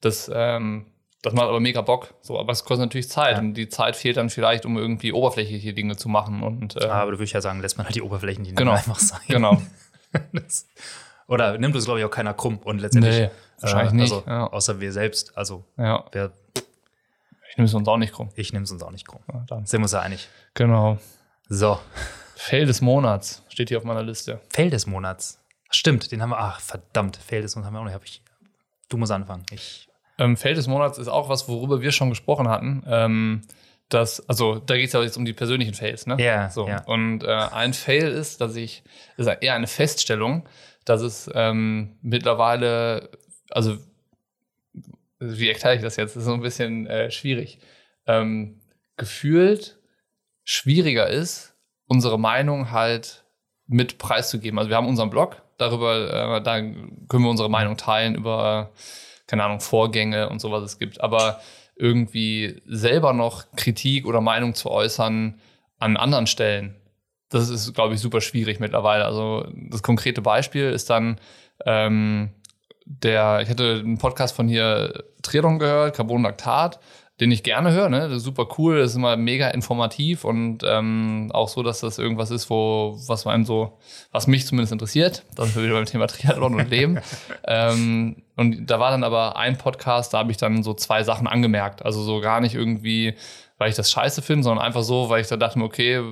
Speaker 3: Das, ähm, das macht aber mega Bock. So, aber es kostet natürlich Zeit ja. und die Zeit fehlt dann vielleicht, um irgendwie oberflächliche Dinge zu machen. Und,
Speaker 1: äh, aber du würdest ja sagen, lässt man halt die oberflächlichen
Speaker 3: Dinge genau, einfach sein. Genau.
Speaker 1: das, oder nimmt es, glaube ich, auch keiner krumm und letztendlich. Nee,
Speaker 3: wahrscheinlich äh,
Speaker 1: also,
Speaker 3: nicht. Ja.
Speaker 1: Außer wir selbst. Also,
Speaker 3: ja.
Speaker 1: wer
Speaker 3: ich nehme es uns auch nicht krumm.
Speaker 1: Ich nehme es uns auch nicht krumm. Ja, dann. Sind wir uns ja einig.
Speaker 3: Genau.
Speaker 1: So.
Speaker 3: Fail des Monats steht hier auf meiner Liste.
Speaker 1: Fail des Monats. Stimmt, den haben wir. Ach, verdammt. Fail des Monats haben wir auch nicht. Hab ich, du musst anfangen. Ich.
Speaker 3: Ähm, Fail des Monats ist auch was, worüber wir schon gesprochen hatten. Ähm, dass, also da geht es ja jetzt um die persönlichen Fails, ne?
Speaker 1: Ja.
Speaker 3: So.
Speaker 1: ja.
Speaker 3: Und äh, ein Fail ist, dass ich, ist eher eine Feststellung, dass es ähm, mittlerweile, also wie erkläre ich das jetzt? Das ist so ein bisschen äh, schwierig. Ähm, gefühlt schwieriger ist, unsere Meinung halt mit preiszugeben. Also wir haben unseren Blog, darüber, äh, da können wir unsere Meinung teilen über, keine Ahnung, Vorgänge und so, was es gibt. Aber irgendwie selber noch Kritik oder Meinung zu äußern an anderen Stellen, das ist, glaube ich, super schwierig mittlerweile. Also das konkrete Beispiel ist dann, ähm, der, ich hatte einen Podcast von hier Triathlon gehört, Carbonlactat, den ich gerne höre, ne? Das ist super cool, das ist immer mega informativ und ähm, auch so, dass das irgendwas ist, wo, was einem so, was mich zumindest interessiert. Das ist wieder beim Thema Triathlon und Leben. ähm, und da war dann aber ein Podcast, da habe ich dann so zwei Sachen angemerkt. Also so gar nicht irgendwie, weil ich das scheiße finde, sondern einfach so, weil ich da dachte, okay,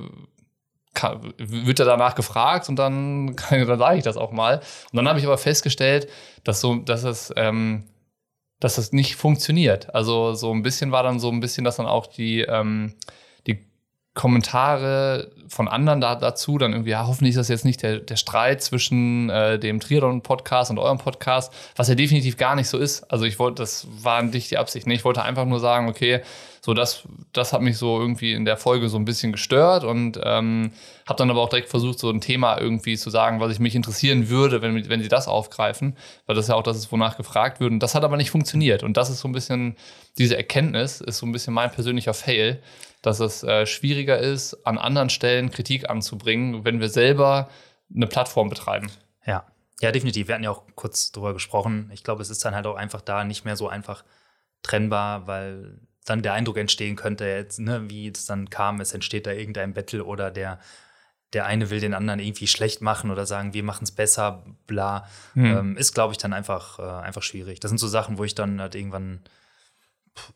Speaker 3: kann, wird er danach gefragt und dann, dann sage ich das auch mal. Und dann habe ich aber festgestellt, dass so, dass es, ähm, dass das nicht funktioniert. Also so ein bisschen war dann so ein bisschen, dass dann auch die, ähm, die Kommentare von anderen da, dazu dann irgendwie, ja, hoffentlich ist das jetzt nicht der, der Streit zwischen äh, dem Triathlon-Podcast und eurem Podcast, was ja definitiv gar nicht so ist. Also ich wollte, das war nicht die Absicht. Ne? Ich wollte einfach nur sagen, okay, so das, das hat mich so irgendwie in der Folge so ein bisschen gestört und ähm, habe dann aber auch direkt versucht, so ein Thema irgendwie zu sagen, was ich mich interessieren würde, wenn, wenn sie das aufgreifen, weil das ja auch das ist, wonach gefragt wird. Und das hat aber nicht funktioniert. Und das ist so ein bisschen, diese Erkenntnis ist so ein bisschen mein persönlicher Fail, dass es äh, schwieriger ist, an anderen Stellen Kritik anzubringen, wenn wir selber eine Plattform betreiben.
Speaker 1: Ja. Ja, definitiv. Wir hatten ja auch kurz drüber gesprochen. Ich glaube, es ist dann halt auch einfach da nicht mehr so einfach trennbar, weil dann der Eindruck entstehen könnte, jetzt, ne, wie es dann kam, es entsteht da irgendein Battle oder der, der eine will den anderen irgendwie schlecht machen oder sagen, wir machen es besser, bla, hm. ähm, ist, glaube ich, dann einfach, äh, einfach schwierig. Das sind so Sachen, wo ich dann halt irgendwann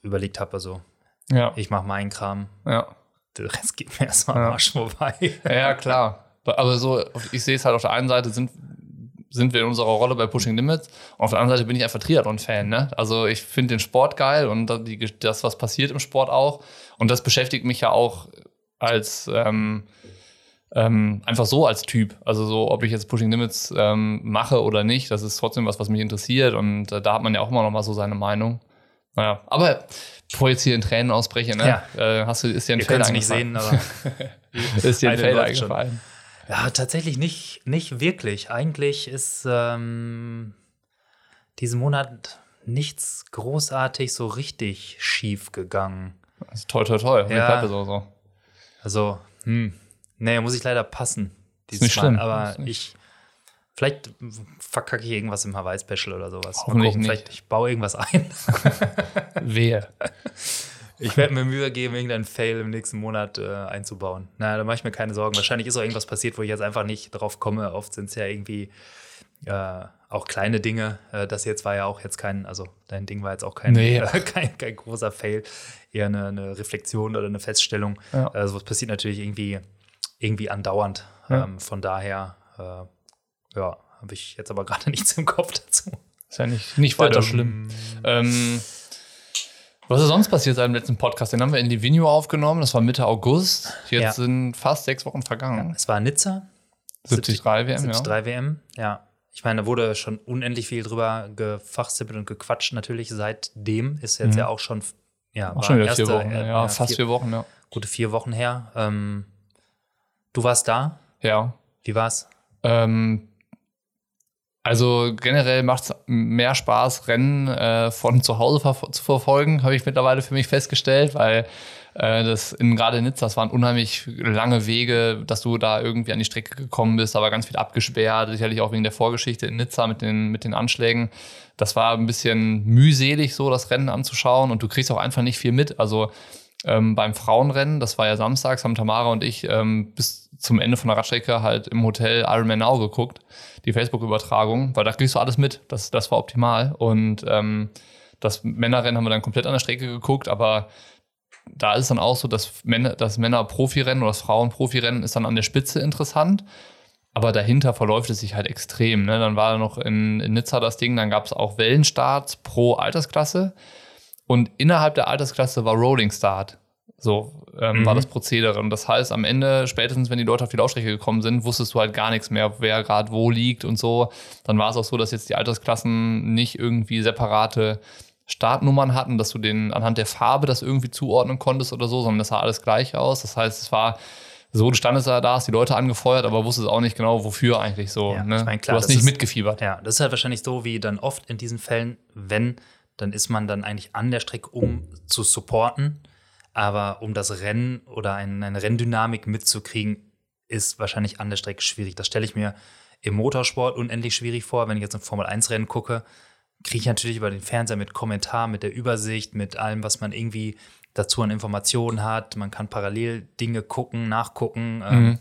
Speaker 1: überlegt habe, also ja. ich mache meinen Kram.
Speaker 3: Ja.
Speaker 1: Der Rest geht mir erstmal am Arsch vorbei.
Speaker 3: Ja, klar. Aber so, ich sehe es halt auf der einen Seite sind sind wir in unserer Rolle bei Pushing Limits. Und auf der anderen Seite bin ich einfach Triathlon-Fan. Ne? Also ich finde den Sport geil und das, was passiert im Sport auch. Und das beschäftigt mich ja auch als ähm, ähm, einfach so als Typ. Also so, ob ich jetzt Pushing Limits ähm, mache oder nicht, das ist trotzdem was, was mich interessiert. Und äh, da hat man ja auch immer noch mal so seine Meinung. Naja, aber bevor ich jetzt hier in Tränen ausbreche, ne? Ja. Äh, hast du, ist dir ein Feld
Speaker 1: nicht sehen, aber
Speaker 3: ist dir ein Feld eingefallen. Schon.
Speaker 1: Ja, tatsächlich nicht, nicht wirklich. Eigentlich ist ähm, diesen Monat nichts großartig so richtig schief gegangen.
Speaker 3: Also toll, toll, toll. Ja. So, so.
Speaker 1: Also, hm. Nee, muss ich leider passen.
Speaker 3: Ist nicht Mal. schlimm.
Speaker 1: Aber ich. Vielleicht verkacke ich irgendwas im Hawaii-Special oder sowas.
Speaker 3: Hoffentlich nicht.
Speaker 1: Vielleicht ich baue irgendwas ein.
Speaker 3: Wer?
Speaker 1: Ich werde mir Mühe geben, irgendeinen Fail im nächsten Monat äh, einzubauen. Na, da mache ich mir keine Sorgen. Wahrscheinlich ist auch irgendwas passiert, wo ich jetzt einfach nicht drauf komme. Oft sind es ja irgendwie äh, auch kleine Dinge. Äh, das jetzt war ja auch jetzt kein, also dein Ding war jetzt auch kein,
Speaker 3: nee.
Speaker 1: kein, kein, großer Fail, eher eine, eine Reflexion oder eine Feststellung. Ja. Also was passiert natürlich irgendwie, irgendwie andauernd. Ja. Ähm, von daher, äh, ja, habe ich jetzt aber gerade nichts im Kopf dazu.
Speaker 3: Ist ja nicht, nicht weiter schlimm. Ähm, was ist sonst passiert seit dem letzten Podcast? Den haben wir in Livigno aufgenommen. Das war Mitte August. Jetzt ja. sind fast sechs Wochen vergangen.
Speaker 1: Ja, es war Nizza.
Speaker 3: 73 WM,
Speaker 1: 73 ja. WM, ja. Ich meine, da wurde schon unendlich viel drüber gefachsippelt und gequatscht. Natürlich seitdem ist jetzt mhm. ja auch schon, ja,
Speaker 3: auch schon wieder erste, vier Wochen. Äh, ja, fast vier, vier, Wochen, ja.
Speaker 1: Gute vier Wochen her. Ähm, du warst da?
Speaker 3: Ja.
Speaker 1: Wie war's?
Speaker 3: Ähm, also generell macht es mehr Spaß, Rennen äh, von zu Hause ver zu verfolgen, habe ich mittlerweile für mich festgestellt, weil äh, das in gerade Nizza, das waren unheimlich lange Wege, dass du da irgendwie an die Strecke gekommen bist, aber ganz viel abgesperrt, sicherlich auch wegen der Vorgeschichte in Nizza mit den, mit den Anschlägen. Das war ein bisschen mühselig, so das Rennen anzuschauen und du kriegst auch einfach nicht viel mit. Also ähm, beim Frauenrennen, das war ja samstags, haben Tamara und ich ähm, bis zum Ende von der Radstrecke halt im Hotel Ironman Now geguckt, die Facebook-Übertragung, weil da kriegst du alles mit. Das, das war optimal. Und ähm, das Männerrennen haben wir dann komplett an der Strecke geguckt, aber da ist dann auch so, dass Männer, das Männer-Profirennen oder das Frauen-Profirennen ist dann an der Spitze interessant. Aber dahinter verläuft es sich halt extrem. Ne? Dann war noch in, in Nizza das Ding, dann gab es auch Wellenstarts pro Altersklasse. Und innerhalb der Altersklasse war Rolling Start. So ähm, mhm. war das Prozedere. Und das heißt, am Ende, spätestens wenn die Leute auf die Laufstrecke gekommen sind, wusstest du halt gar nichts mehr, wer gerade wo liegt und so. Dann war es auch so, dass jetzt die Altersklassen nicht irgendwie separate Startnummern hatten, dass du den anhand der Farbe das irgendwie zuordnen konntest oder so, sondern das sah alles gleich aus. Das heißt, es war so, du standest da, da hast die Leute angefeuert, aber wusstest auch nicht genau, wofür eigentlich so. Ja, ne? ich mein, klar, du hast nicht ist, mitgefiebert.
Speaker 1: Ja, das ist halt wahrscheinlich so, wie dann oft in diesen Fällen, wenn, dann ist man dann eigentlich an der Strecke, um zu supporten aber um das Rennen oder ein, eine Renndynamik mitzukriegen, ist wahrscheinlich an der Strecke schwierig. Das stelle ich mir im Motorsport unendlich schwierig vor. Wenn ich jetzt ein Formel-1-Rennen gucke, kriege ich natürlich über den Fernseher mit Kommentar, mit der Übersicht, mit allem, was man irgendwie dazu an Informationen hat. Man kann parallel Dinge gucken, nachgucken. Ähm, mhm. Ähm,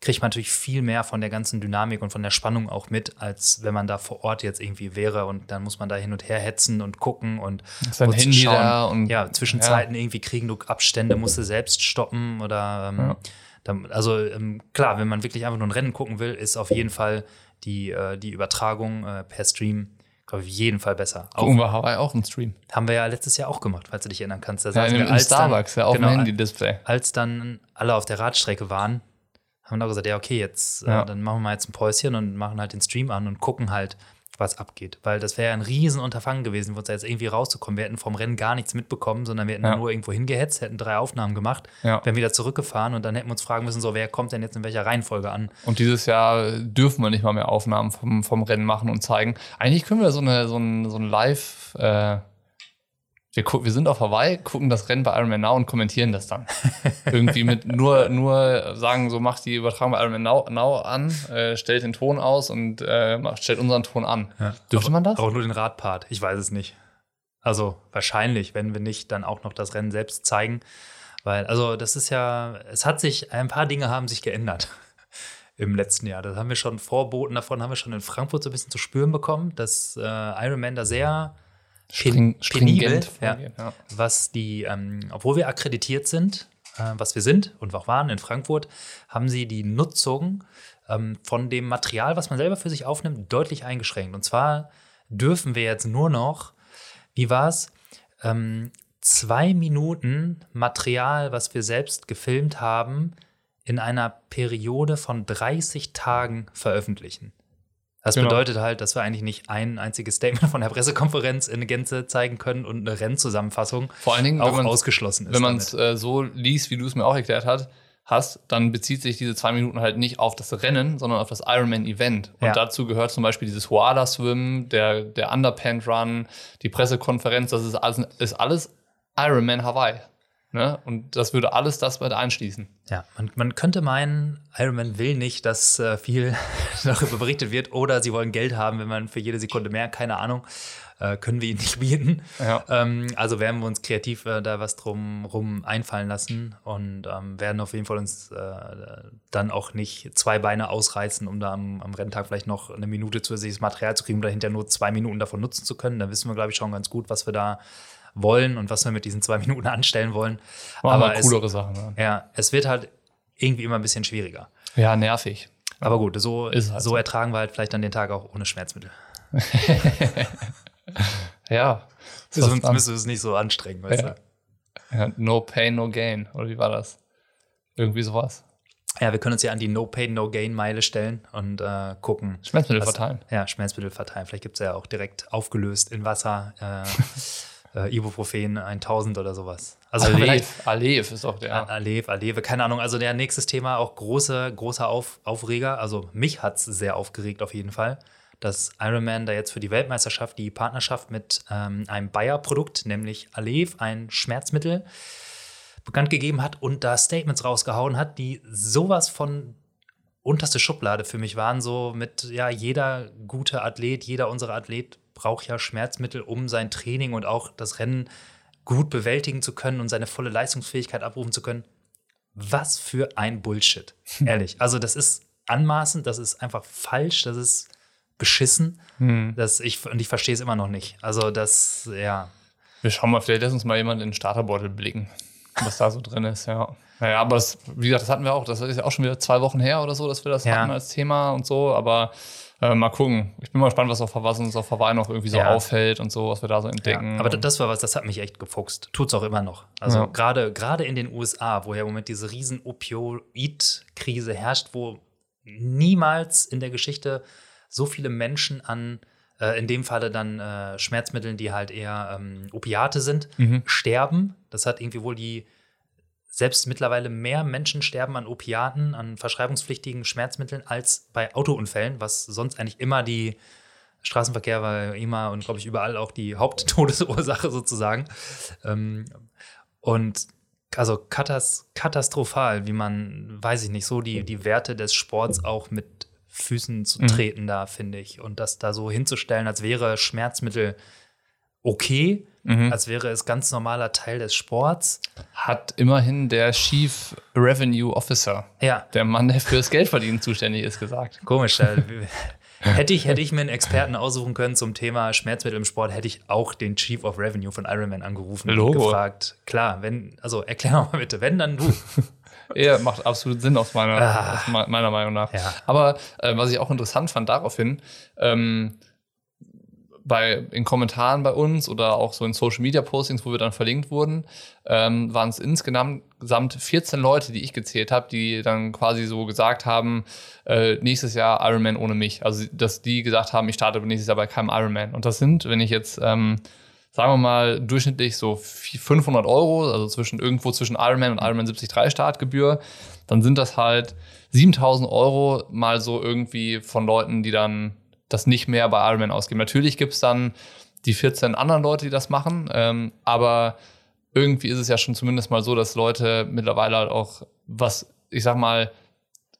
Speaker 1: kriegt man natürlich viel mehr von der ganzen Dynamik und von der Spannung auch mit, als wenn man da vor Ort jetzt irgendwie wäre und dann muss man da hin und her hetzen und gucken und
Speaker 3: sein Handy schauen. da und
Speaker 1: ja, Zwischenzeiten ja. irgendwie kriegen du Abstände, musst du selbst stoppen oder ähm, ja. dann, also ähm, klar, wenn man wirklich einfach nur ein Rennen gucken will, ist auf jeden Fall die, äh, die Übertragung äh, per Stream glaube ich, auf jeden Fall besser.
Speaker 3: Gucken wir Hawaii auch im Stream.
Speaker 1: Haben wir ja letztes Jahr auch gemacht, falls du dich erinnern kannst. Da
Speaker 3: ja, in, im Starbucks, dann, ja, auf genau, dem Handy-Display.
Speaker 1: Als dann alle auf der Radstrecke waren, haben wir auch gesagt, ja, okay, jetzt äh, ja. äh, dann machen wir mal jetzt ein Päuschen und machen halt den Stream an und gucken halt, was abgeht. Weil das wäre ja ein Riesenunterfangen gewesen, für uns da jetzt irgendwie rauszukommen. Wir hätten vom Rennen gar nichts mitbekommen, sondern wir hätten ja. nur irgendwo hingehetzt, hätten drei Aufnahmen gemacht, ja. wären wieder zurückgefahren und dann hätten wir uns fragen müssen, so, wer kommt denn jetzt in welcher Reihenfolge an?
Speaker 3: Und dieses Jahr dürfen wir nicht mal mehr Aufnahmen vom, vom Rennen machen und zeigen. Eigentlich können wir so, eine, so ein, so ein Live- äh wir, wir sind auf Hawaii, gucken das Rennen bei Ironman Now und kommentieren das dann. Irgendwie mit nur, nur sagen, so macht die Übertragung bei Ironman Now, Now an, äh, stellt den Ton aus und äh, stellt unseren Ton an. Ja.
Speaker 1: Dürfte man das? Auch nur den Radpart. Ich weiß es nicht. Also wahrscheinlich, wenn wir nicht dann auch noch das Rennen selbst zeigen. Weil, also das ist ja, es hat sich, ein paar Dinge haben sich geändert im letzten Jahr. Das haben wir schon, Vorboten davon haben wir schon in Frankfurt so ein bisschen zu spüren bekommen, dass äh, Ironman da sehr String, penibel, ja, ja. was die, ähm, obwohl wir akkreditiert sind, äh, was wir sind und auch waren in Frankfurt, haben sie die Nutzung ähm, von dem Material, was man selber für sich aufnimmt, deutlich eingeschränkt. Und zwar dürfen wir jetzt nur noch, wie war es, ähm, zwei Minuten Material, was wir selbst gefilmt haben, in einer Periode von 30 Tagen veröffentlichen. Das genau. bedeutet halt, dass wir eigentlich nicht ein einziges Statement von der Pressekonferenz in Gänze zeigen können und eine Rennzusammenfassung
Speaker 3: Vor allen Dingen,
Speaker 1: auch ausgeschlossen ist.
Speaker 3: Wenn man es äh, so liest, wie du es mir auch erklärt hast, hast, dann bezieht sich diese zwei Minuten halt nicht auf das Rennen, sondern auf das Ironman-Event. Und ja. dazu gehört zum Beispiel dieses Huada-Swim, der, der Underpant-Run, die Pressekonferenz, das ist alles, ist alles Ironman Hawaii. Ne? Und das würde alles das mit einschließen.
Speaker 1: Ja, man, man könnte meinen, Ironman will nicht, dass äh, viel darüber berichtet wird oder sie wollen Geld haben, wenn man für jede Sekunde mehr, keine Ahnung, äh, können wir ihnen nicht bieten. Ja. Ähm, also werden wir uns kreativ äh, da was drum rum einfallen lassen und ähm, werden auf jeden Fall uns äh, dann auch nicht zwei Beine ausreißen, um da am, am Renntag vielleicht noch eine Minute zusätzliches Material zu kriegen, um dahinter nur zwei Minuten davon nutzen zu können. Da wissen wir, glaube ich, schon ganz gut, was wir da wollen und was wir mit diesen zwei Minuten anstellen wollen.
Speaker 3: Machen Aber coolere es, Sachen.
Speaker 1: Ja. ja, es wird halt irgendwie immer ein bisschen schwieriger.
Speaker 3: Ja, nervig.
Speaker 1: Aber gut, so, halt so, so ertragen wir halt vielleicht dann den Tag auch ohne Schmerzmittel.
Speaker 3: ja.
Speaker 1: Sonst müsste es nicht so anstrengen, weißt ja.
Speaker 3: du? Ja, no pain, no gain. Oder wie war das? Irgendwie sowas.
Speaker 1: Ja, wir können uns ja an die No Pain, No Gain Meile stellen und äh, gucken.
Speaker 3: Schmerzmittel was, verteilen.
Speaker 1: Ja, Schmerzmittel verteilen. Vielleicht gibt es ja auch direkt aufgelöst in Wasser. Äh, äh, Ibuprofen 1000 oder sowas.
Speaker 3: Also Alev, Alev ist auch der.
Speaker 1: Alev, Aleve, keine Ahnung. Also der nächstes Thema, auch große, großer Auf, Aufreger. Also mich hat es sehr aufgeregt auf jeden Fall, dass Ironman da jetzt für die Weltmeisterschaft die Partnerschaft mit ähm, einem Bayer-Produkt, nämlich Alev, ein Schmerzmittel, bekannt gegeben hat und da Statements rausgehauen hat, die sowas von unterste Schublade für mich waren, so mit, ja, jeder gute Athlet, jeder unserer Athlet braucht ja Schmerzmittel, um sein Training und auch das Rennen gut bewältigen zu können und seine volle Leistungsfähigkeit abrufen zu können. Was für ein Bullshit. Ehrlich. Also, das ist anmaßend, das ist einfach falsch, das ist beschissen. Hm. Das ich, und ich verstehe es immer noch nicht. Also, das, ja.
Speaker 3: Wir schauen mal, vielleicht lässt uns mal jemand in den Starterbeutel blicken. was da so drin ist, ja. Naja, aber das, wie gesagt, das hatten wir auch, das ist ja auch schon wieder zwei Wochen her oder so, dass wir das ja. hatten als Thema und so, aber äh, mal gucken. Ich bin mal gespannt, was, auf, was uns auf Hawaii noch irgendwie so ja. auffällt und so, was wir da so entdecken.
Speaker 1: Ja, aber das war was, das hat mich echt gefuchst. Tut's auch immer noch. Also ja. gerade gerade in den USA, wo ja im Moment diese riesen Opioid-Krise herrscht, wo niemals in der Geschichte so viele Menschen an äh, in dem Falle dann äh, Schmerzmitteln, die halt eher ähm, Opiate sind, mhm. sterben. Das hat irgendwie wohl die selbst mittlerweile mehr Menschen sterben an Opiaten, an verschreibungspflichtigen Schmerzmitteln als bei Autounfällen, was sonst eigentlich immer die Straßenverkehr war immer und glaube ich überall auch die Haupttodesursache sozusagen. Ähm, und also katas katastrophal, wie man, weiß ich nicht, so die, die Werte des Sports auch mit Füßen zu mhm. treten mhm. da, finde ich. Und das da so hinzustellen, als wäre Schmerzmittel okay, mhm. als wäre es ganz normaler Teil des Sports.
Speaker 3: Hat immerhin der Chief Revenue Officer,
Speaker 1: ja.
Speaker 3: der Mann, der fürs Geldverdienen zuständig ist, gesagt.
Speaker 1: Komisch. hätte, ich, hätte ich mir einen Experten aussuchen können zum Thema Schmerzmittel im Sport, hätte ich auch den Chief of Revenue von Ironman angerufen
Speaker 3: Logo.
Speaker 1: und gefragt. Klar, wenn, also erklär mal bitte, wenn dann du.
Speaker 3: Ja, macht absolut Sinn aus meiner, ah. aus meiner Meinung nach.
Speaker 1: Ja.
Speaker 3: Aber äh, was ich auch interessant fand daraufhin, ähm, bei, in Kommentaren bei uns oder auch so in Social Media Postings, wo wir dann verlinkt wurden, ähm, waren es insgesamt 14 Leute, die ich gezählt habe, die dann quasi so gesagt haben, äh, nächstes Jahr Ironman ohne mich. Also, dass die gesagt haben, ich starte nächstes Jahr bei keinem Ironman. Und das sind, wenn ich jetzt, ähm, sagen wir mal, durchschnittlich so 500 Euro, also zwischen irgendwo zwischen Ironman und Ironman 73 Startgebühr, dann sind das halt 7000 Euro mal so irgendwie von Leuten, die dann das nicht mehr bei Ironman ausgeben. Natürlich gibt es dann die 14 anderen Leute, die das machen, ähm, aber irgendwie ist es ja schon zumindest mal so, dass Leute mittlerweile halt auch was, ich sag mal,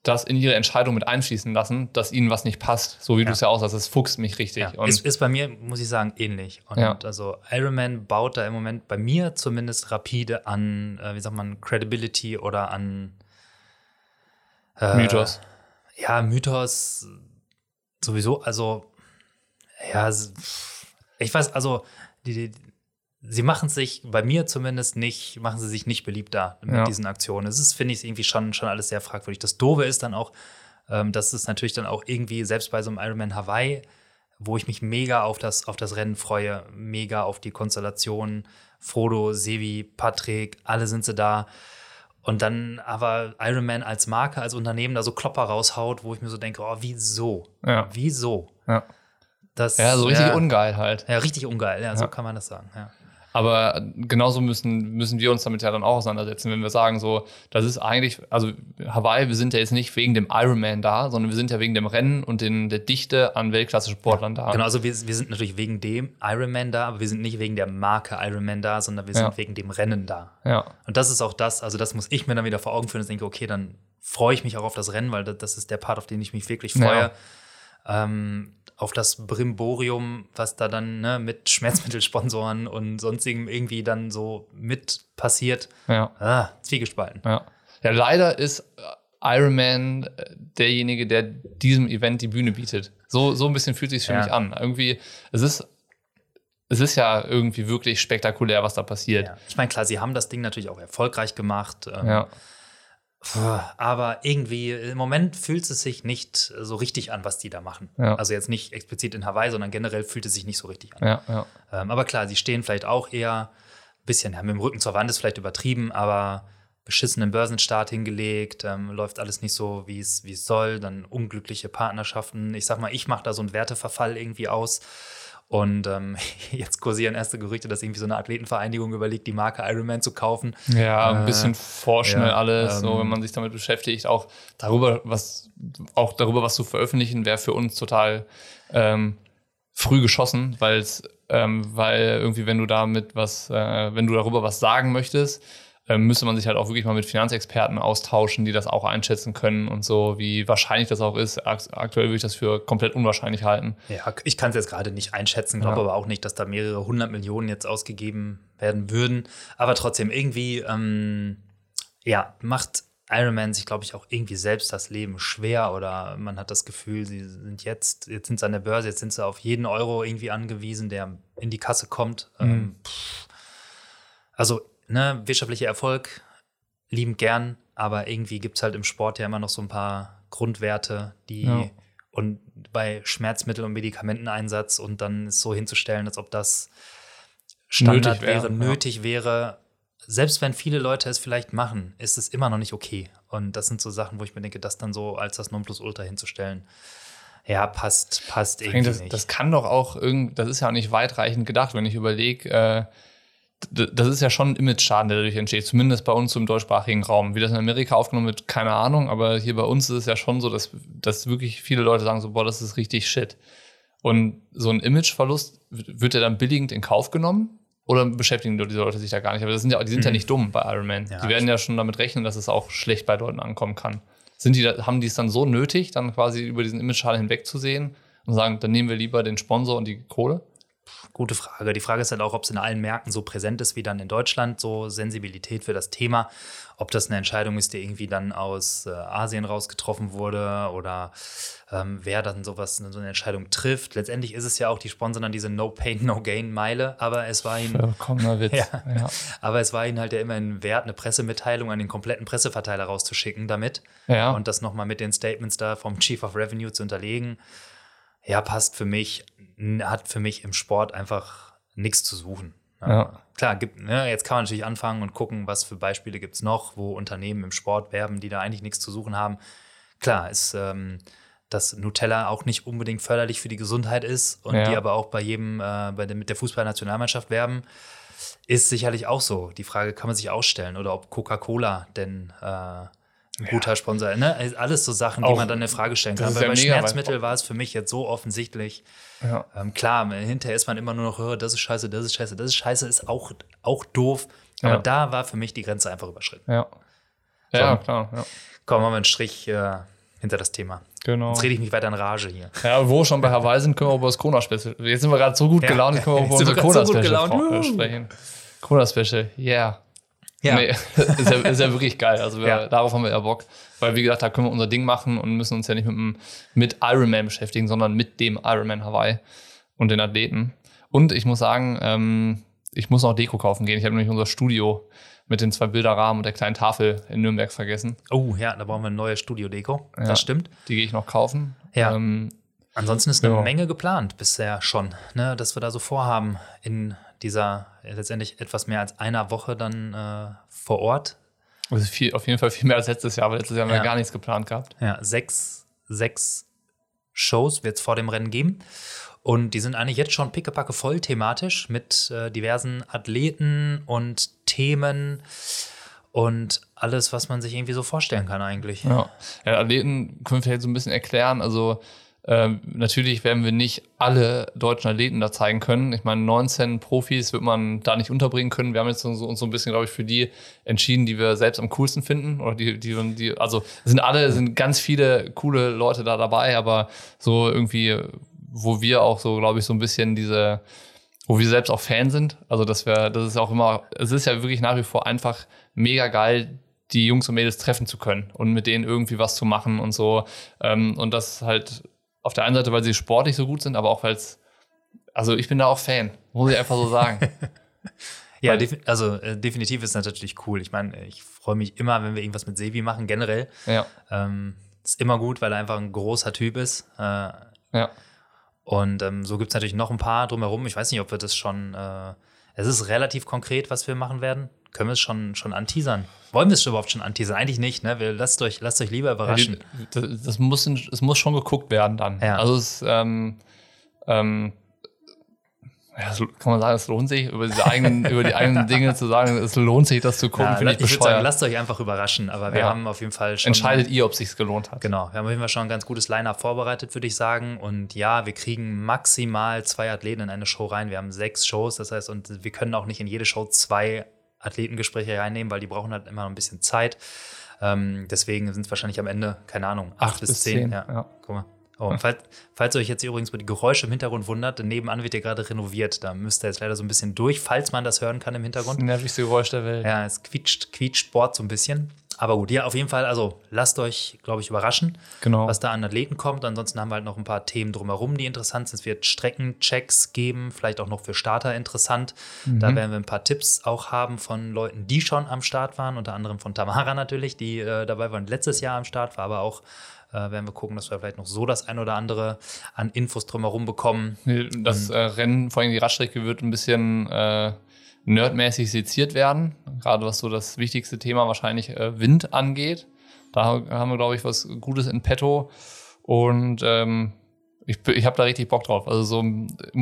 Speaker 3: das in ihre Entscheidung mit einschließen lassen, dass ihnen was nicht passt, so wie ja. du es ja auch sagst, das fuchst mich richtig.
Speaker 1: Ja. Und ist, ist bei mir, muss ich sagen, ähnlich. Und ja. also Ironman baut da im Moment bei mir zumindest rapide an, äh, wie sagt man, Credibility oder an
Speaker 3: äh, Mythos.
Speaker 1: Ja, Mythos sowieso, also, ja, ich weiß, also, die, die, sie machen sich, bei mir zumindest nicht, machen sie sich nicht beliebter mit ja. diesen Aktionen. Es ist, finde ich, irgendwie schon, schon alles sehr fragwürdig. Das Doofe ist dann auch, ähm, dass es natürlich dann auch irgendwie, selbst bei so einem Ironman Hawaii, wo ich mich mega auf das, auf das Rennen freue, mega auf die Konstellation, Frodo, Sevi, Patrick, alle sind sie da. Und dann aber Iron Man als Marke, als Unternehmen da so Klopper raushaut, wo ich mir so denke, oh, wieso?
Speaker 3: Ja.
Speaker 1: Wieso?
Speaker 3: Ja.
Speaker 1: Das,
Speaker 3: ja, so richtig ja, ungeil halt.
Speaker 1: Ja, richtig ungeil, ja, so kann man das sagen, ja.
Speaker 3: Aber genauso müssen, müssen wir uns damit ja dann auch auseinandersetzen, wenn wir sagen, so, das ist eigentlich, also Hawaii, wir sind ja jetzt nicht wegen dem Ironman da, sondern wir sind ja wegen dem Rennen und den, der Dichte an Weltklasse-Sportlern da.
Speaker 1: Genau, also wir, wir sind natürlich wegen dem Ironman da, aber wir sind nicht wegen der Marke Ironman da, sondern wir sind ja. wegen dem Rennen da.
Speaker 3: Ja.
Speaker 1: Und das ist auch das, also das muss ich mir dann wieder vor Augen führen und denke, okay, dann freue ich mich auch auf das Rennen, weil das ist der Part, auf den ich mich wirklich freue. Ja. Ähm, auf das Brimborium, was da dann ne, mit Schmerzmittelsponsoren und sonstigem irgendwie dann so mit passiert.
Speaker 3: Ja.
Speaker 1: Ah, zwiegespalten.
Speaker 3: Ja. ja, leider ist äh, Iron Man äh, derjenige, der diesem Event die Bühne bietet. So, so ein bisschen fühlt sich für ja. mich an. Irgendwie, es ist es ist ja irgendwie wirklich spektakulär, was da passiert. Ja.
Speaker 1: Ich meine, klar, sie haben das Ding natürlich auch erfolgreich gemacht.
Speaker 3: Ähm, ja.
Speaker 1: Aber irgendwie, im Moment fühlt es sich nicht so richtig an, was die da machen.
Speaker 3: Ja.
Speaker 1: Also jetzt nicht explizit in Hawaii, sondern generell fühlt es sich nicht so richtig an.
Speaker 3: Ja, ja.
Speaker 1: Ähm, aber klar, sie stehen vielleicht auch eher ein bisschen, ja, mit dem Rücken zur Wand ist vielleicht übertrieben, aber beschissenen Börsenstart hingelegt, ähm, läuft alles nicht so, wie es soll, dann unglückliche Partnerschaften. Ich sag mal, ich mache da so einen Werteverfall irgendwie aus. Und ähm, jetzt kursieren erste Gerüchte, dass irgendwie so eine Athletenvereinigung überlegt, die Marke Ironman zu kaufen.
Speaker 3: Ja, ein äh, bisschen vorschnell ja, alles, ähm, so wenn man sich damit beschäftigt, auch darüber, was auch darüber, was zu veröffentlichen, wäre für uns total ähm, früh geschossen, weil es, ähm, weil irgendwie, wenn du damit was, äh, wenn du darüber was sagen möchtest, müsste man sich halt auch wirklich mal mit Finanzexperten austauschen, die das auch einschätzen können und so, wie wahrscheinlich das auch ist. Aktuell würde ich das für komplett unwahrscheinlich halten.
Speaker 1: Ja, ich kann es jetzt gerade nicht einschätzen, glaube ja. aber auch nicht, dass da mehrere hundert Millionen jetzt ausgegeben werden würden. Aber trotzdem, irgendwie, ähm, ja, macht Ironman sich, glaube ich, auch irgendwie selbst das Leben schwer oder man hat das Gefühl, sie sind jetzt, jetzt sind sie an der Börse, jetzt sind sie auf jeden Euro irgendwie angewiesen, der in die Kasse kommt.
Speaker 3: Mhm. Ähm,
Speaker 1: also ne, wirtschaftlicher Erfolg, liebend gern, aber irgendwie gibt es halt im Sport ja immer noch so ein paar Grundwerte, die
Speaker 3: Ja.
Speaker 1: und bei Schmerzmittel- und Medikamenteneinsatz und dann es so hinzustellen, als ob das Standard
Speaker 3: Nötig wäre,
Speaker 1: wäre,
Speaker 3: ja.
Speaker 1: nötig wäre. Selbst wenn viele Leute es vielleicht machen, ist es immer noch nicht okay. Und das sind so Sachen, wo ich mir denke, das dann so als das Nonplusultra hinzustellen, ja, passt, passt irgendwie
Speaker 3: Das,
Speaker 1: nicht.
Speaker 3: das kann doch auch irgend, das ist ja auch nicht weitreichend gedacht, wenn ich überlege, äh, das ist ja schon ein Image-Schaden, der dadurch entsteht, zumindest bei uns im deutschsprachigen Raum. Wie das in Amerika aufgenommen wird, keine Ahnung, aber hier bei uns ist es ja schon so, dass, dass wirklich viele Leute sagen so, boah, das ist richtig shit. Und so ein Imageverlust, wird der dann billigend in Kauf genommen? Oder beschäftigen diese Leute sich da gar nicht? Aber das sind ja, die sind ja nicht dumm bei Iron Man.
Speaker 1: Mhm. Ja,
Speaker 3: die werden ja schon damit rechnen, dass es auch schlecht bei Leuten ankommen kann. Sind die, haben die es dann so nötig, dann quasi über diesen Image-Schaden hinwegzusehen und sagen, dann nehmen wir lieber den Sponsor und die Kohle?
Speaker 1: Gute Frage. Die Frage ist halt auch, ob es in allen Märkten so präsent ist wie dann in Deutschland, so Sensibilität für das Thema. Ob das eine Entscheidung ist, die irgendwie dann aus äh, Asien raus getroffen wurde oder ähm, wer dann sowas, so eine Entscheidung trifft. Letztendlich ist es ja auch, die sponsern dann diese No Pain, No Gain Meile, aber es war ihnen,
Speaker 3: Vollkommener Witz.
Speaker 1: Ja.
Speaker 3: Ja.
Speaker 1: aber es war ihnen halt ja immer ein Wert, eine Pressemitteilung an den kompletten Presseverteiler rauszuschicken damit
Speaker 3: Ja.
Speaker 1: und das nochmal mit den Statements da vom Chief of Revenue zu unterlegen. Ja, passt für mich, hat für mich im Sport einfach nichts zu suchen.
Speaker 3: Ja.
Speaker 1: Klar, gibt, ne, jetzt kann man natürlich anfangen und gucken, was für Beispiele gibt es noch, wo Unternehmen im Sport werben, die da eigentlich nichts zu suchen haben. Klar, ist, ähm, dass Nutella auch nicht unbedingt förderlich für die Gesundheit ist und
Speaker 3: Ja.
Speaker 1: die aber auch bei jedem, äh, bei der, mit der Fußballnationalmannschaft werben, ist sicherlich auch so. Die Frage kann man sich ausstellen oder ob Coca-Cola denn äh, ein guter Sponsor. Ne? Also Alles so Sachen, die
Speaker 3: Auch-
Speaker 1: man dann eine Frage stellen
Speaker 3: das
Speaker 1: kann. Weil
Speaker 3: ja
Speaker 1: bei Schmerzmittel war es für mich jetzt so offensichtlich.
Speaker 3: Ja.
Speaker 1: Ähm, klar, hinterher ist man immer nur noch, oh, das ist scheiße, das ist scheiße, das ist scheiße, ist auch, auch doof. Aber
Speaker 3: Ja.
Speaker 1: da war für mich die Grenze einfach überschritten.
Speaker 3: Ja. Ja,
Speaker 1: So.
Speaker 3: klar. Ja.
Speaker 1: Komm, machen wir einen Strich äh, hinter das Thema.
Speaker 3: Genau.
Speaker 1: Jetzt rede ich mich weiter in Rage hier.
Speaker 3: Ja, wo schon bei Hawaii sind, können wir über das Corona-Special. Jetzt sind wir gerade so gut
Speaker 1: Ja.
Speaker 3: gelaunt, können wir über unser
Speaker 1: so gut
Speaker 3: Corona-Special äh, sprechen. Corona-Special, yeah.
Speaker 1: Ja.
Speaker 3: Nee, ist, ja, ist ja wirklich geil. Also wir,
Speaker 1: Ja.
Speaker 3: darauf haben wir ja Bock. Weil, wie gesagt, da können wir unser Ding machen und müssen uns ja nicht mit, dem, mit Iron Man beschäftigen, sondern mit dem Iron Man Hawaii und den Athleten. Und ich muss sagen, ähm, ich muss noch Deko kaufen gehen. Ich habe nämlich unser Studio mit den zwei Bilderrahmen und der kleinen Tafel in Nürnberg vergessen.
Speaker 1: Oh ja, da brauchen wir eine neue Studio-Deko.
Speaker 3: Ja.
Speaker 1: Das stimmt.
Speaker 3: Die gehe ich noch kaufen.
Speaker 1: Ja.
Speaker 3: Ähm,
Speaker 1: Ansonsten ist eine
Speaker 3: Ja.
Speaker 1: Menge geplant bisher schon, ne, dass wir da so vorhaben in dieser äh, letztendlich etwas mehr als einer Woche dann äh, vor Ort.
Speaker 3: also viel, auf jeden Fall viel mehr als letztes Jahr, aber letztes Jahr haben wir
Speaker 1: Ja.
Speaker 3: gar nichts geplant gehabt.
Speaker 1: Ja, sechs, sechs Shows wird es vor dem Rennen geben. Und die sind eigentlich jetzt schon pickepacke voll thematisch mit äh, diversen Athleten und Themen und alles, was man sich irgendwie so vorstellen kann eigentlich.
Speaker 3: Ja. ja, Athleten können wir vielleicht so ein bisschen erklären. Also ähm, natürlich werden wir nicht alle deutschen Athleten da zeigen können. Ich meine, 19 Profis wird man da nicht unterbringen können. Wir haben jetzt so, uns so ein bisschen, glaube ich, für die entschieden, die wir selbst am coolsten finden. Oder die, die, die also sind alle, sind ganz viele coole Leute da dabei, aber so irgendwie, wo wir auch so, glaube ich, so ein bisschen diese, wo wir selbst auch Fan sind. Also, dass wir, das ist auch immer, es ist ja wirklich nach wie vor einfach mega geil, die Jungs und Mädels treffen zu können und mit denen irgendwie was zu machen und so. Ähm, und das halt auf der einen Seite, weil sie sportlich so gut sind, aber auch weil es, also ich bin da auch Fan, muss ich einfach so sagen.
Speaker 1: Ja, also äh, definitiv ist das natürlich cool. Ich meine, ich freue mich immer, wenn wir irgendwas mit Sevi machen, generell.
Speaker 3: ja,
Speaker 1: Ähm, ist immer gut, weil er einfach ein großer Typ ist. Äh,
Speaker 3: ja.
Speaker 1: Und ähm, so gibt es natürlich noch ein paar drumherum. Ich weiß nicht, ob wir das schon. Äh, es ist relativ konkret, was wir machen werden. Können wir es schon, schon anteasern? Wollen wir es überhaupt schon anteasern? Eigentlich nicht, ne? Wir, lasst, euch, lasst euch lieber überraschen.
Speaker 3: Das, das muss, es muss schon geguckt werden dann.
Speaker 1: Ja.
Speaker 3: Also es, ähm, ähm, ja, kann man sagen, es lohnt sich, über, diese eigenen, über die eigenen Dinge zu sagen, es lohnt sich, das zu gucken,
Speaker 1: Ja,
Speaker 3: finde
Speaker 1: ich
Speaker 3: ich
Speaker 1: würde sagen,
Speaker 3: bescheuert.
Speaker 1: lasst euch einfach überraschen. Aber wir
Speaker 3: Ja.
Speaker 1: haben auf jeden Fall schon.
Speaker 3: Entscheidet ihr, ob es sich gelohnt hat.
Speaker 1: Genau, wir haben auf jeden Fall schon ein ganz gutes Line-Up vorbereitet, würde ich sagen. Und ja, wir kriegen maximal zwei Athleten in eine Show rein. Wir haben sechs Shows, das heißt, und wir können auch nicht in jede Show zwei Athletengespräche reinnehmen, weil die brauchen halt immer noch ein bisschen Zeit. Ähm, deswegen sind es wahrscheinlich am Ende, keine Ahnung, acht, bis
Speaker 3: bis
Speaker 1: zehn.
Speaker 3: zehn,
Speaker 1: Ja.
Speaker 3: ja.
Speaker 1: Guck mal. Oh, falls, falls ihr euch jetzt übrigens über die Geräusche im Hintergrund wundert, nebenan wird hier gerade renoviert. Da müsst ihr jetzt leider so ein bisschen durch, falls man das hören kann im Hintergrund.
Speaker 3: Das nervigste Geräusch der Welt.
Speaker 1: Ja, es quietscht, quietscht Sport so ein bisschen. Aber gut, ja, auf jeden Fall, also lasst euch, glaube ich, überraschen,
Speaker 3: Genau.
Speaker 1: was da an Athleten kommt. Ansonsten haben wir halt noch ein paar Themen drumherum, die interessant sind. Es wird Streckenchecks geben, vielleicht auch noch für Starter interessant. Da werden wir ein paar Tipps auch haben von Leuten, die schon am Start waren, unter anderem von Tamara natürlich, die äh, dabei war und letztes Jahr am Start war, aber auch äh, werden wir gucken, dass wir vielleicht noch so das ein oder andere an Infos drumherum bekommen.
Speaker 3: Das äh, Rennen, vor allem die Radstrecke, wird ein bisschen äh, nerdmäßig seziert werden. Gerade was so das wichtigste Thema wahrscheinlich äh, Wind angeht. Da haben wir, glaube ich, was Gutes in petto. Und ähm, ich, ich habe da richtig Bock drauf. Also so,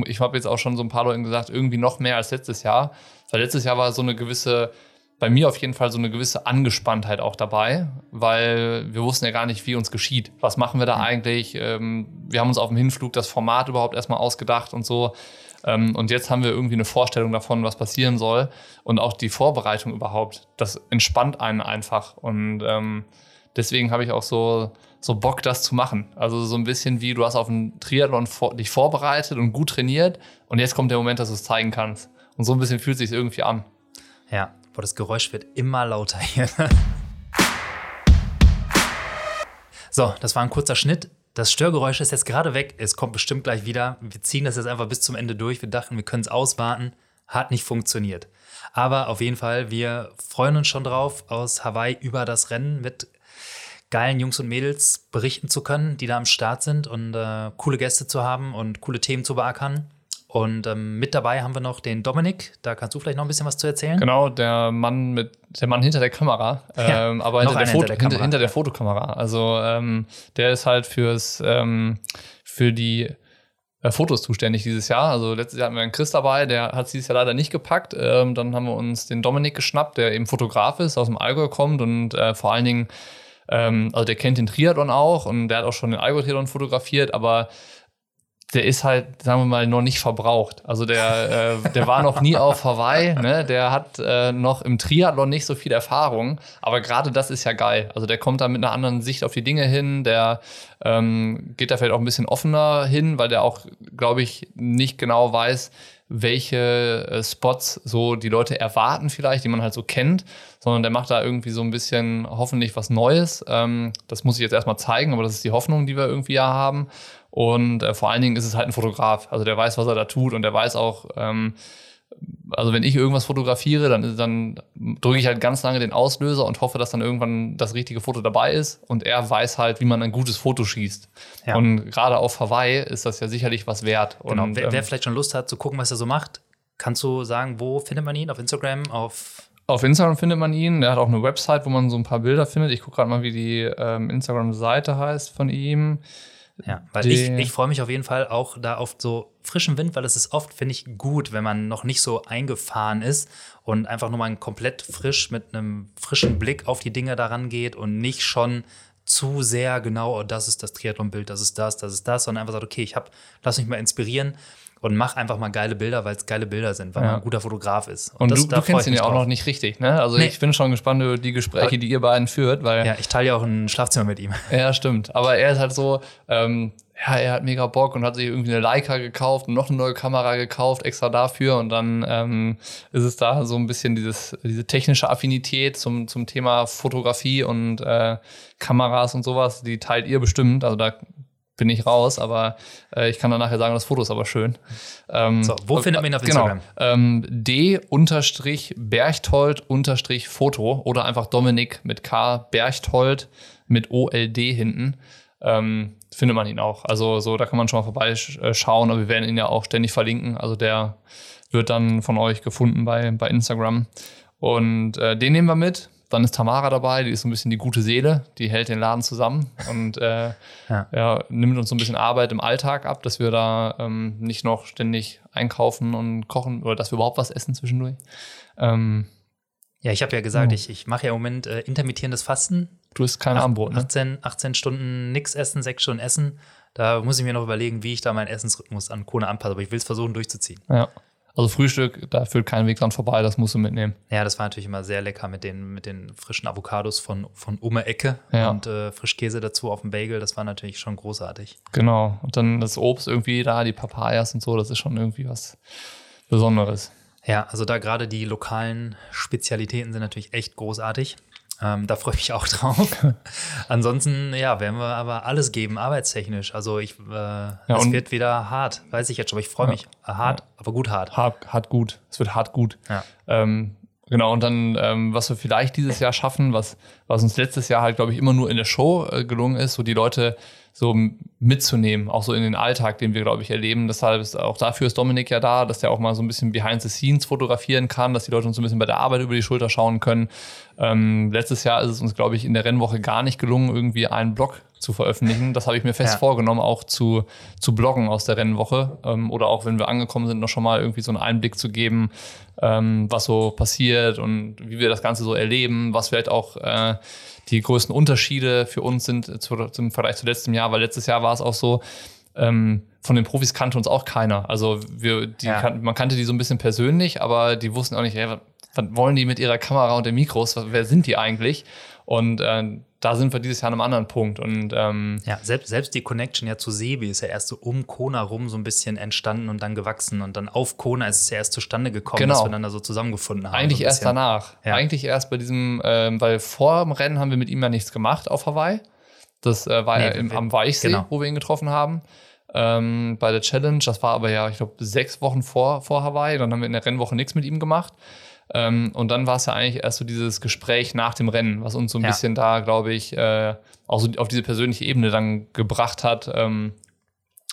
Speaker 3: ich habe jetzt auch schon so ein paar Leuten gesagt, irgendwie noch mehr als letztes Jahr. Weil letztes Jahr war so eine gewisse, bei mir auf jeden Fall so eine gewisse Angespanntheit auch dabei, weil wir wussten ja gar nicht, wie uns geschieht. Was machen wir da eigentlich? Ähm, wir haben uns auf dem Hinflug das Format überhaupt erstmal ausgedacht und so. Ähm, und jetzt haben wir irgendwie eine Vorstellung davon, was passieren soll. Und auch die Vorbereitung überhaupt, das entspannt einen einfach. Und ähm, deswegen habe ich auch so, so Bock, das zu machen. Also so ein bisschen wie du hast auf einen Triathlon vor, dich vorbereitet und gut trainiert. Und jetzt kommt der Moment, dass du es zeigen kannst. Und so ein bisschen fühlt es sich irgendwie an.
Speaker 1: Ja, boah, das Geräusch wird immer lauter hier. so, das war ein kurzer Schnitt. Das Störgeräusch ist jetzt gerade weg. Es kommt bestimmt gleich wieder. Wir ziehen das jetzt einfach bis zum Ende durch. Wir dachten, wir können es auswarten. Hat nicht funktioniert. Aber auf jeden Fall, wir freuen uns schon drauf, aus Hawaii über das Rennen mit geilen Jungs und Mädels berichten zu können, die da am Start sind und äh, coole Gäste zu haben und coole Themen zu beackern. Und ähm, mit dabei haben wir noch den Dominik. Da kannst du vielleicht noch ein bisschen was zu erzählen.
Speaker 3: Genau, der Mann mit der Mann hinter der Kamera,
Speaker 1: Ja,
Speaker 3: ähm, aber hinter der, Foto,
Speaker 1: hinter der
Speaker 3: hinter, der Fotokamera. Also ähm, der ist halt fürs ähm, für die äh, Fotos zuständig dieses Jahr. Also letztes Jahr hatten wir einen Chris dabei, der hat es dieses Jahr leider nicht gepackt. Ähm, dann haben wir uns den Dominik geschnappt, der eben Fotograf ist, aus dem Allgäu kommt und äh, vor allen Dingen, ähm, also der kennt den Triathlon auch und der hat auch schon den Allgäu-Triathlon fotografiert, aber der ist halt, sagen wir mal, noch nicht verbraucht. Also der, äh, der war noch nie auf Hawaii, ne? der hat äh, noch im Triathlon nicht so viel Erfahrung, aber gerade das ist ja geil. Also der kommt da mit einer anderen Sicht auf die Dinge hin, der ähm, geht da vielleicht auch ein bisschen offener hin, weil der auch, glaube ich, nicht genau weiß, welche äh, Spots so die Leute erwarten vielleicht, die man halt so kennt, sondern der macht da irgendwie so ein bisschen hoffentlich was Neues. Ähm, das muss ich jetzt erstmal zeigen, aber das ist die Hoffnung, die wir irgendwie ja haben. Und äh, vor allen Dingen ist es halt ein Fotograf. Also der weiß, was er da tut und der weiß auch, ähm, also wenn ich irgendwas fotografiere, dann, dann drücke ich halt ganz lange den Auslöser und hoffe, dass dann irgendwann das richtige Foto dabei ist. Und er weiß halt, wie man ein gutes Foto schießt.
Speaker 1: Ja.
Speaker 3: Und gerade auf Hawaii ist das ja sicherlich was wert.
Speaker 1: Genau.
Speaker 3: Und,
Speaker 1: wer,
Speaker 3: ähm,
Speaker 1: wer vielleicht schon Lust hat zu gucken, was er so macht, kannst du sagen, wo findet man ihn? Auf Instagram, auf
Speaker 3: Auf Instagram findet man ihn. Der hat auch eine Website, wo man so ein paar Bilder findet. Ich gucke gerade mal, wie die ähm, Instagram-Seite heißt von ihm.
Speaker 1: Ja, weil ich, ich freue mich auf jeden Fall auch da auf so frischen Wind, weil es ist oft, finde ich, gut, wenn man noch nicht so eingefahren ist und einfach nur mal komplett frisch mit einem frischen Blick auf die Dinge daran geht und nicht schon zu sehr genau, oh, das ist das Triathlon-Bild, das ist das, das ist das, sondern einfach sagt, okay, ich hab, lass mich mal inspirieren und mach einfach mal geile Bilder, weil es geile Bilder sind, weil
Speaker 3: Ja.
Speaker 1: man ein guter Fotograf ist.
Speaker 3: Und
Speaker 1: das-
Speaker 3: du,
Speaker 1: da
Speaker 3: du kennst ihn ja auch
Speaker 1: drauf.
Speaker 3: noch nicht richtig, ne? Also
Speaker 1: Nee.
Speaker 3: ich bin schon gespannt über die Gespräche, die ihr beiden führt, weil
Speaker 1: Ja, ich teile ja auch ein Schlafzimmer mit ihm.
Speaker 3: Ja, stimmt. Aber er ist halt so, ähm, ja, er hat mega Bock und hat sich irgendwie eine Leica gekauft und noch eine neue Kamera gekauft, extra dafür. Und dann ähm, ist es da so ein bisschen dieses, diese technische Affinität zum, zum Thema Fotografie und äh, Kameras und sowas, die teilt ihr bestimmt. Also da bin ich raus, aber äh, ich kann dann nachher sagen, das Foto ist aber schön. Ähm,
Speaker 1: So, wo findet man ihn auf
Speaker 3: genau,
Speaker 1: Instagram?
Speaker 3: Ähm, D-Berchtold-Foto oder einfach Dominik mit K, Berchtold mit OLD hinten. Ähm, findet man ihn auch. Also so, da kann man schon mal vorbeischauen, aber wir werden ihn ja auch ständig verlinken. Also der wird dann von euch gefunden bei, bei Instagram. Und äh, den nehmen wir mit. Dann ist Tamara dabei, die ist so ein bisschen die gute Seele, die hält den Laden zusammen und äh,
Speaker 1: Ja.
Speaker 3: ja. nimmt uns so ein bisschen Arbeit im Alltag ab, dass wir da ähm, nicht noch ständig einkaufen und kochen oder dass wir überhaupt was essen zwischendurch. Ähm,
Speaker 1: Ja, ich habe ja gesagt,
Speaker 3: Oh.
Speaker 1: ich, ich mache ja im Moment äh, intermittierendes Fasten.
Speaker 3: du isst kein Armbrot, ne?
Speaker 1: 18, 18 Stunden nix essen, 6 Stunden essen. Da muss ich mir noch überlegen, wie ich da meinen Essensrhythmus an Kone anpasse. Aber ich will es versuchen durchzuziehen.
Speaker 3: Ja. Also Frühstück, da führt kein Weg dran vorbei, das musst du mitnehmen.
Speaker 1: Ja, das war natürlich immer sehr lecker mit den, mit den frischen Avocados von, von Ume Ecke
Speaker 3: Ja.
Speaker 1: und äh, Frischkäse dazu auf dem Bagel. Das war natürlich schon großartig.
Speaker 3: Genau. Und dann das Obst irgendwie da, die Papayas und so, das ist schon irgendwie was Besonderes.
Speaker 1: Ja, also da gerade die lokalen Spezialitäten sind natürlich echt großartig. Ähm, da freue ich mich auch drauf. Ansonsten, ja, werden wir aber alles geben, arbeitstechnisch. Also ich, äh, ja, es wird wieder hart, weiß ich jetzt schon, aber ich freue mich. Ja. Hart, ja. aber gut hart.
Speaker 3: Hart, hart gut. Es wird hart gut. Ja. Ähm, genau, und dann, ähm, was wir vielleicht dieses Jahr schaffen, was, was uns letztes Jahr halt, glaube ich, immer nur in der Show äh, gelungen ist, so die Leute so mitzunehmen, auch so in den Alltag, den wir, glaube ich, erleben. Deshalb ist auch dafür ist Dominik ja da, dass der auch mal so ein bisschen behind the scenes fotografieren kann, dass die Leute uns so ein bisschen bei der Arbeit über die Schulter schauen können. Ähm, letztes Jahr ist es uns, glaube ich, in der Rennwoche gar nicht gelungen, irgendwie einen Blog zu veröffentlichen. Das habe ich mir fest ja. vorgenommen, auch zu, zu bloggen aus der Rennwoche. Ähm, oder auch wenn wir angekommen sind, noch schon mal irgendwie so einen Einblick zu geben, ähm, was so passiert und wie wir das Ganze so erleben, was vielleicht auch äh, die größten Unterschiede für uns sind zu, zum Vergleich zu letztem Jahr, weil letztes Jahr war es auch so, ähm, von den Profis kannte uns auch keiner. Also wir, die ja. kan man kannte die so ein bisschen persönlich, aber die wussten auch nicht, hey, was, was wollen die mit ihrer Kamera und den Mikros? wer sind die eigentlich? Und äh, da sind wir dieses Jahr an einem anderen Punkt. Und, ähm,
Speaker 1: ja, selbst, selbst die Connection ja zu Sebi ist ja erst so um Kona rum so ein bisschen entstanden und dann gewachsen. Und dann auf Kona ist es ja erst zustande gekommen,
Speaker 3: genau.
Speaker 1: dass wir dann da so zusammengefunden haben.
Speaker 3: Eigentlich so erst danach. Ja. Eigentlich erst bei diesem, ähm, weil vor dem Rennen haben wir mit ihm ja nichts gemacht auf Hawaii. Das äh, war nee, ja im, am Weichsee, genau. wo wir ihn getroffen haben. Ähm, bei der Challenge, das war aber ja, ich glaube, sechs Wochen vor, vor Hawaii. Dann haben wir in der Rennwoche nichts mit ihm gemacht. Ähm, und dann war es ja eigentlich erst so dieses Gespräch nach dem Rennen, was uns so ein ja. bisschen da, glaube ich, äh, auch so auf diese persönliche Ebene dann gebracht hat. Ähm,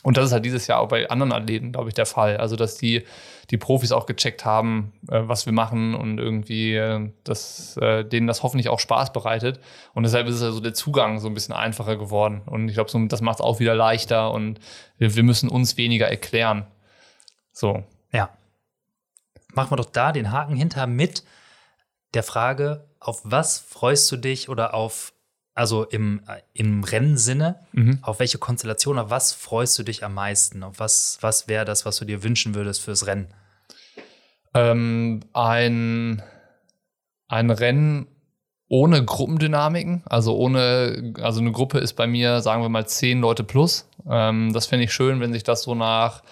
Speaker 3: und das ist halt dieses Jahr auch bei anderen Athleten, glaube ich, der Fall. Also, dass die, die Profis auch gecheckt haben, äh, was wir machen und irgendwie, äh, dass äh, denen das hoffentlich auch Spaß bereitet. Und deshalb ist also der Zugang so ein bisschen einfacher geworden. Und ich glaube, so, das macht es auch wieder leichter und wir, wir müssen uns weniger erklären. So.
Speaker 1: Ja machen wir doch da den Haken hinter mit der Frage, auf was freust du dich oder auf, also im, im Rennsinne, mhm. auf welche Konstellation, auf was freust du dich am meisten? Auf was, was wäre das, was du dir wünschen würdest fürs Rennen?
Speaker 3: Ähm, ein, ein Rennen ohne Gruppendynamiken, also ohne, also eine Gruppe ist bei mir, sagen wir mal, zehn Leute plus. Ähm, das fände ich schön, wenn sich das so nach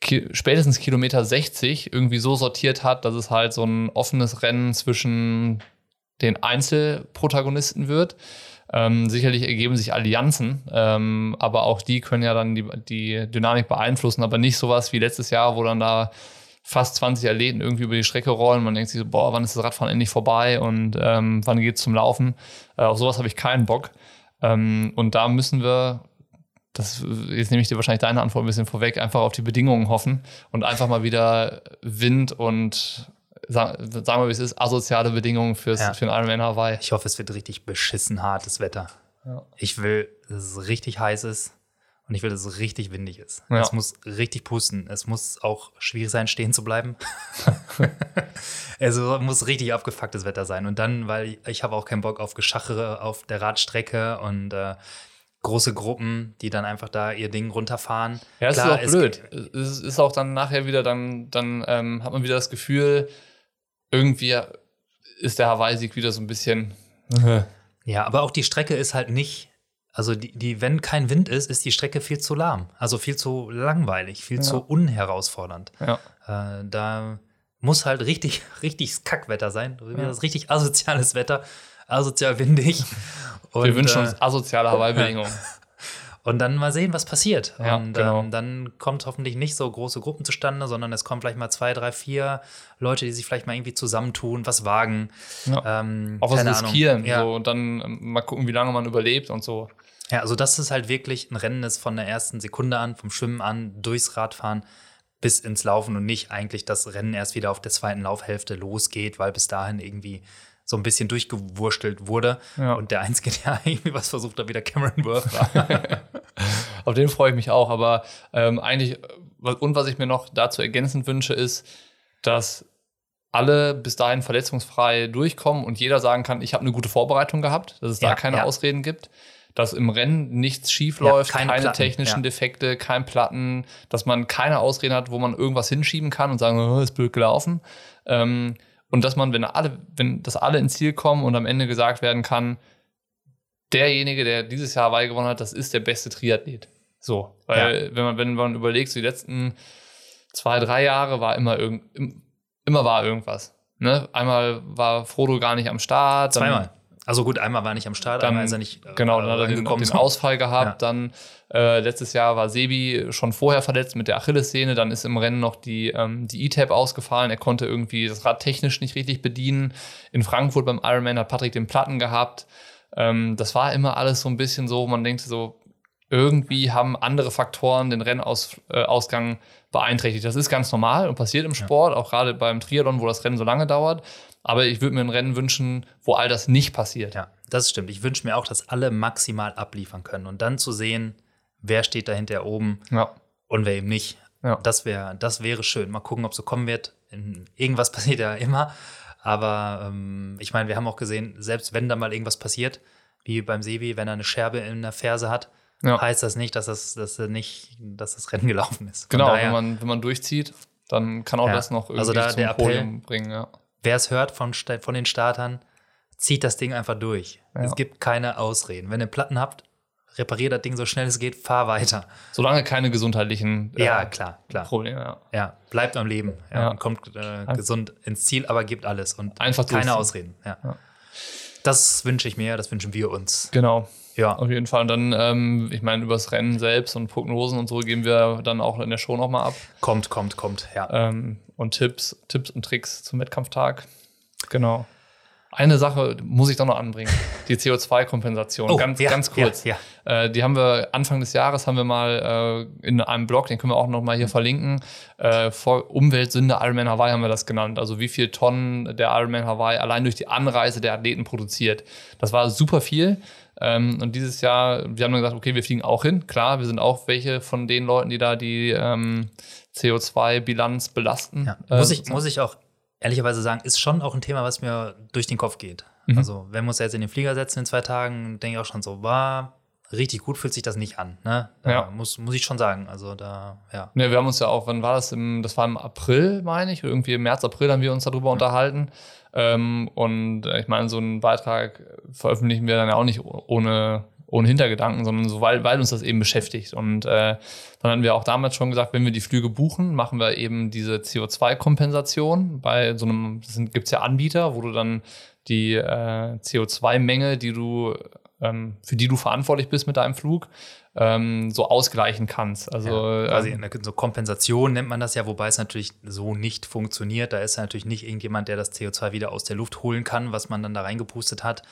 Speaker 3: ki spätestens Kilometer 60 irgendwie so sortiert hat, dass es halt so ein offenes Rennen zwischen den Einzelprotagonisten wird. Ähm, sicherlich ergeben sich Allianzen, ähm, aber auch die können ja dann die, die Dynamik beeinflussen, aber nicht sowas wie letztes Jahr, wo dann da fast 20 Athleten irgendwie über die Strecke rollen. Man denkt sich so, boah, wann ist das Radfahren endlich vorbei und ähm, wann geht's zum Laufen? Äh, auf sowas habe ich keinen Bock. Ähm, und da müssen wir das, jetzt nehme ich dir wahrscheinlich deine Antwort ein bisschen vorweg, einfach auf die Bedingungen hoffen und einfach mal wieder Wind und sagen wir, wie es ist, asoziale Bedingungen fürs, ja. für den Ironman Hawaii.
Speaker 1: Ich hoffe, es wird richtig beschissen hartes Wetter. Ja. Ich will, dass es richtig heiß ist und ich will, dass es richtig windig ist. Ja. Es muss richtig pusten. Es muss auch schwierig sein, stehen zu bleiben. also muss richtig abgefucktes Wetter sein. Und dann, weil ich, ich habe auch keinen Bock auf Geschachere auf der Radstrecke und äh, große Gruppen, die dann einfach da ihr Ding runterfahren.
Speaker 3: Ja, es Klar, ist auch blöd. Es ist auch dann nachher wieder, dann, dann ähm, hat man wieder das Gefühl, irgendwie ist der Hawaii-Sieg wieder so ein bisschen.
Speaker 1: ja, aber auch die Strecke ist halt nicht, also die, die, wenn kein Wind ist, ist die Strecke viel zu lahm. Also viel zu langweilig, viel ja. zu unherausfordernd. Ja. Äh, da muss halt richtig, richtig Kackwetter sein. Ja. Das richtig asoziales Wetter, asozial windig.
Speaker 3: Und, Wir wünschen uns äh, asoziale Hawaii-Bedingungen.
Speaker 1: Und dann mal sehen, was passiert. Ja, und genau. ähm, dann kommt hoffentlich nicht so große Gruppen zustande, sondern es kommen vielleicht mal zwei, drei, vier Leute, die sich vielleicht mal irgendwie zusammentun, was wagen.
Speaker 3: Ja. Ähm, Auch was riskieren. Ja. So, und dann ähm, mal gucken, wie lange man überlebt und so.
Speaker 1: Ja, also das ist halt wirklich ein Rennen, das von der ersten Sekunde an, vom Schwimmen an, durchs Radfahren bis ins Laufen und nicht eigentlich das Rennen erst wieder auf der zweiten Laufhälfte losgeht, weil bis dahin irgendwie so ein bisschen durchgewurstelt wurde. Ja. Und der Einzige, der irgendwie was versucht hat, wieder Cameron Worth war.
Speaker 3: Auf den freue ich mich auch. Aber ähm, eigentlich, und was ich mir noch dazu ergänzend wünsche, ist, dass alle bis dahin verletzungsfrei durchkommen und jeder sagen kann, ich habe eine gute Vorbereitung gehabt, dass es ja, da keine ja. Ausreden gibt, dass im Rennen nichts schief läuft, keine, keine technischen Defekte, kein Platten, dass man keine Ausreden hat, wo man irgendwas hinschieben kann und sagen, oh, ist blöd gelaufen. Ähm, und dass man, wenn alle, wenn das alle ins Ziel kommen und am Ende gesagt werden kann, derjenige, der dieses Jahr Hawaii gewonnen hat, das ist der beste Triathlet. So, weil ja. wenn man wenn man überlegt, so die letzten zwei drei Jahre war immer irgend immer war irgendwas. Ne? Einmal war Frodo gar nicht am Start.
Speaker 1: Zweimal. Also gut, einmal war nicht am Start,
Speaker 3: dann,
Speaker 1: einmal ist er nicht.
Speaker 3: Äh, genau, dann hat er den, den Ausfall gehabt. Ja. Dann äh, letztes Jahr war Sebi schon vorher verletzt mit der Achillessehne. Dann ist im Rennen noch die, ähm, die E-Tab ausgefallen. Er konnte irgendwie das Rad technisch nicht richtig bedienen. In Frankfurt beim Ironman hat Patrick den Platten gehabt. Ähm, das war immer alles so ein bisschen so, man denkt so, irgendwie haben andere Faktoren den Rennausgang äh, beeinträchtigt. Das ist ganz normal und passiert im Sport, ja. auch gerade beim Triathlon, wo das Rennen so lange dauert. Aber ich würde mir ein Rennen wünschen, wo all das nicht passiert.
Speaker 1: Ja, das stimmt. Ich wünsche mir auch, dass alle maximal abliefern können und dann zu sehen, wer steht da hinter oben ja. und wer eben nicht. Ja. Das, wär, das wäre schön. Mal gucken, ob es so kommen wird. Irgendwas passiert ja immer. Aber ähm, ich meine, wir haben auch gesehen, selbst wenn da mal irgendwas passiert, wie beim Sebi, wenn er eine Scherbe in der Ferse hat, ja. heißt das nicht, dass das, dass nicht, dass das Rennen gelaufen ist.
Speaker 3: Von genau, daher, wenn, man, wenn man durchzieht, dann kann auch ja, das noch
Speaker 1: also irgendwie also da
Speaker 3: zum
Speaker 1: der Podium bringen. Ja. Wer es hört von, von den Startern, zieht das Ding einfach durch. Es gibt keine Ausreden. Wenn ihr Platten habt, repariert das Ding so schnell es geht, fahr weiter.
Speaker 3: Solange keine gesundheitlichen
Speaker 1: äh, ja, klar, klar.
Speaker 3: Probleme. Ja.
Speaker 1: ja. bleibt am Leben ja, und kommt äh, gesund ins Ziel, aber gibt alles und
Speaker 3: einfach
Speaker 1: keine Ausreden. Ja. Das wünsche ich mir, das wünschen wir uns.
Speaker 3: Genau. Ja. Auf jeden Fall. Und dann, ähm, ich meine, über das Rennen selbst und Prognosen und so geben wir dann auch in der Show nochmal ab.
Speaker 1: Kommt, kommt, kommt, ja.
Speaker 3: Ähm, und Tipps, Tipps und Tricks zum Wettkampftag. Genau. Eine Sache muss ich doch noch anbringen. Die CO2-Kompensation.
Speaker 1: Oh,
Speaker 3: ganz,
Speaker 1: ja,
Speaker 3: ganz kurz.
Speaker 1: Ja,
Speaker 3: ja. Äh, die haben wir Anfang des Jahres haben wir mal äh, in einem Blog, den können wir auch noch mal hier mhm. verlinken. Äh, vor Umweltsünde Ironman Hawaii haben wir das genannt. Also wie viel Tonnen der Ironman Hawaii allein durch die Anreise der Athleten produziert. Das war super viel. Ähm, und dieses Jahr, wir haben dann gesagt, okay, wir fliegen auch hin. Klar, wir sind auch welche von den Leuten, die da die ähm, CO2-Bilanz belasten.
Speaker 1: Ja. Muss, ich, muss ich auch ehrlicherweise sagen, ist schon auch ein Thema, was mir durch den Kopf geht. Mhm. Also, wenn wir uns jetzt in den Flieger setzen in zwei Tagen, denke ich auch schon so, war richtig gut fühlt sich das nicht an. Ne? Ja. Muss, muss ich schon sagen. Also da, ja.
Speaker 3: Ne, wir haben uns ja auch, wann war das? Im, das war im April, meine ich. Irgendwie im März, April haben wir uns darüber mhm. unterhalten. Ähm, und ich meine, so einen Beitrag veröffentlichen wir dann ja auch nicht ohne, ohne Hintergedanken, sondern so, weil, weil uns das eben beschäftigt. Und äh, dann hatten wir auch damals schon gesagt, wenn wir die Flüge buchen, machen wir eben diese CO2-Kompensation. Bei so einem, gibt es ja Anbieter, wo du dann die äh, CO2-Menge, die du, ähm, für die du verantwortlich bist mit deinem Flug, ähm, so ausgleichen kannst. Also
Speaker 1: ja, quasi ähm, so Kompensation nennt man das ja, wobei es natürlich so nicht funktioniert. Da ist ja natürlich nicht irgendjemand, der das CO2 wieder aus der Luft holen kann, was man dann da reingepustet hat.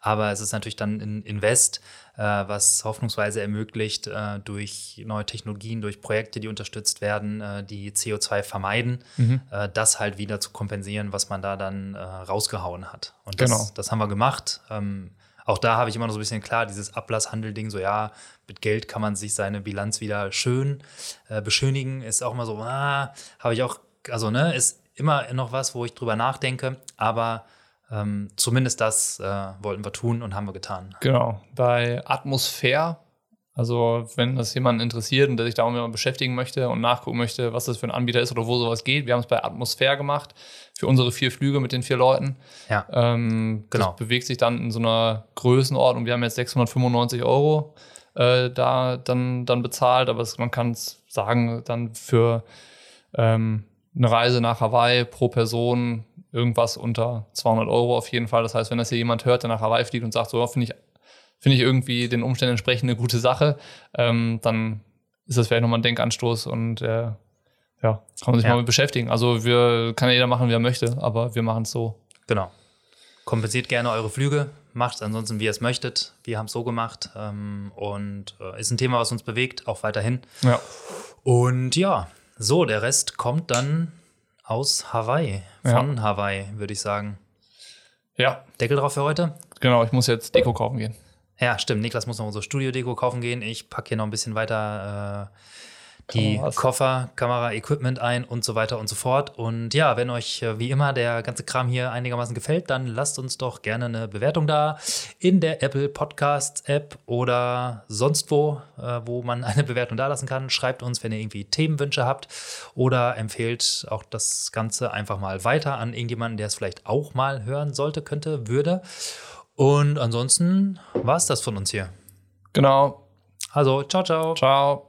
Speaker 1: Aber es ist natürlich dann ein Invest, äh, was hoffnungsweise ermöglicht, äh, durch neue Technologien, durch Projekte, die unterstützt werden, äh, die CO2 vermeiden, mhm. Äh, das halt wieder zu kompensieren, was man da dann äh, rausgehauen hat. Und das, genau. das haben wir gemacht. Ähm, auch da habe ich immer noch so ein bisschen klar, dieses Ablasshandel-Ding, so ja, mit Geld kann man sich seine Bilanz wieder schön äh, beschönigen, ist auch immer so, ah, habe ich auch, also ne, ist immer noch was, wo ich drüber nachdenke, aber ähm, zumindest das äh, wollten wir tun und haben wir getan.
Speaker 3: Genau. Bei Atmosphäre, also wenn das jemanden interessiert und der sich damit beschäftigen möchte und nachgucken möchte, was das für ein Anbieter ist oder wo sowas geht, wir haben es bei Atmosphäre gemacht für unsere vier Flüge mit den vier Leuten.
Speaker 1: Ja.
Speaker 3: Ähm, genau. Das bewegt sich dann in so einer Größenordnung. Wir haben jetzt 695 Euro äh, da dann, dann bezahlt, aber es, man kann es sagen, dann für ähm, eine Reise nach Hawaii pro Person irgendwas unter 200 Euro auf jeden Fall. Das heißt, wenn das hier jemand hört, der nach Hawaii fliegt und sagt, so finde ich, finde ich irgendwie den Umständen entsprechend eine gute Sache, ähm, dann ist das vielleicht nochmal ein Denkanstoß und äh, ja, kann man sich ja. mal mit beschäftigen. Also wir kann ja jeder machen, wie er möchte, aber wir machen es so.
Speaker 1: Genau. Kompensiert gerne eure Flüge, macht es ansonsten, wie ihr es möchtet. Wir haben es so gemacht ähm, und äh, ist ein Thema, was uns bewegt, auch weiterhin.
Speaker 3: Ja.
Speaker 1: Und ja, so, der Rest kommt dann aus Hawaii, von ja. Hawaii, würde ich sagen.
Speaker 3: Ja.
Speaker 1: Deckel drauf für heute?
Speaker 3: Genau, ich muss jetzt Deko kaufen gehen.
Speaker 1: Ja, stimmt. Niklas muss noch unsere Studio-Deko kaufen gehen. Ich packe hier noch ein bisschen weiter äh, die Kameras. Koffer, Kamera, Equipment ein und so weiter und so fort. Und ja, wenn euch äh, wie immer der ganze Kram hier einigermaßen gefällt, dann lasst uns doch gerne eine Bewertung da in der Apple Podcasts App oder sonst wo, äh, wo man eine Bewertung da lassen kann. Schreibt uns, wenn ihr irgendwie Themenwünsche habt oder empfehlt auch das Ganze einfach mal weiter an irgendjemanden, der es vielleicht auch mal hören sollte, könnte, würde. Und ansonsten war es das von uns hier.
Speaker 3: Genau.
Speaker 1: Also, ciao, ciao.
Speaker 3: Ciao.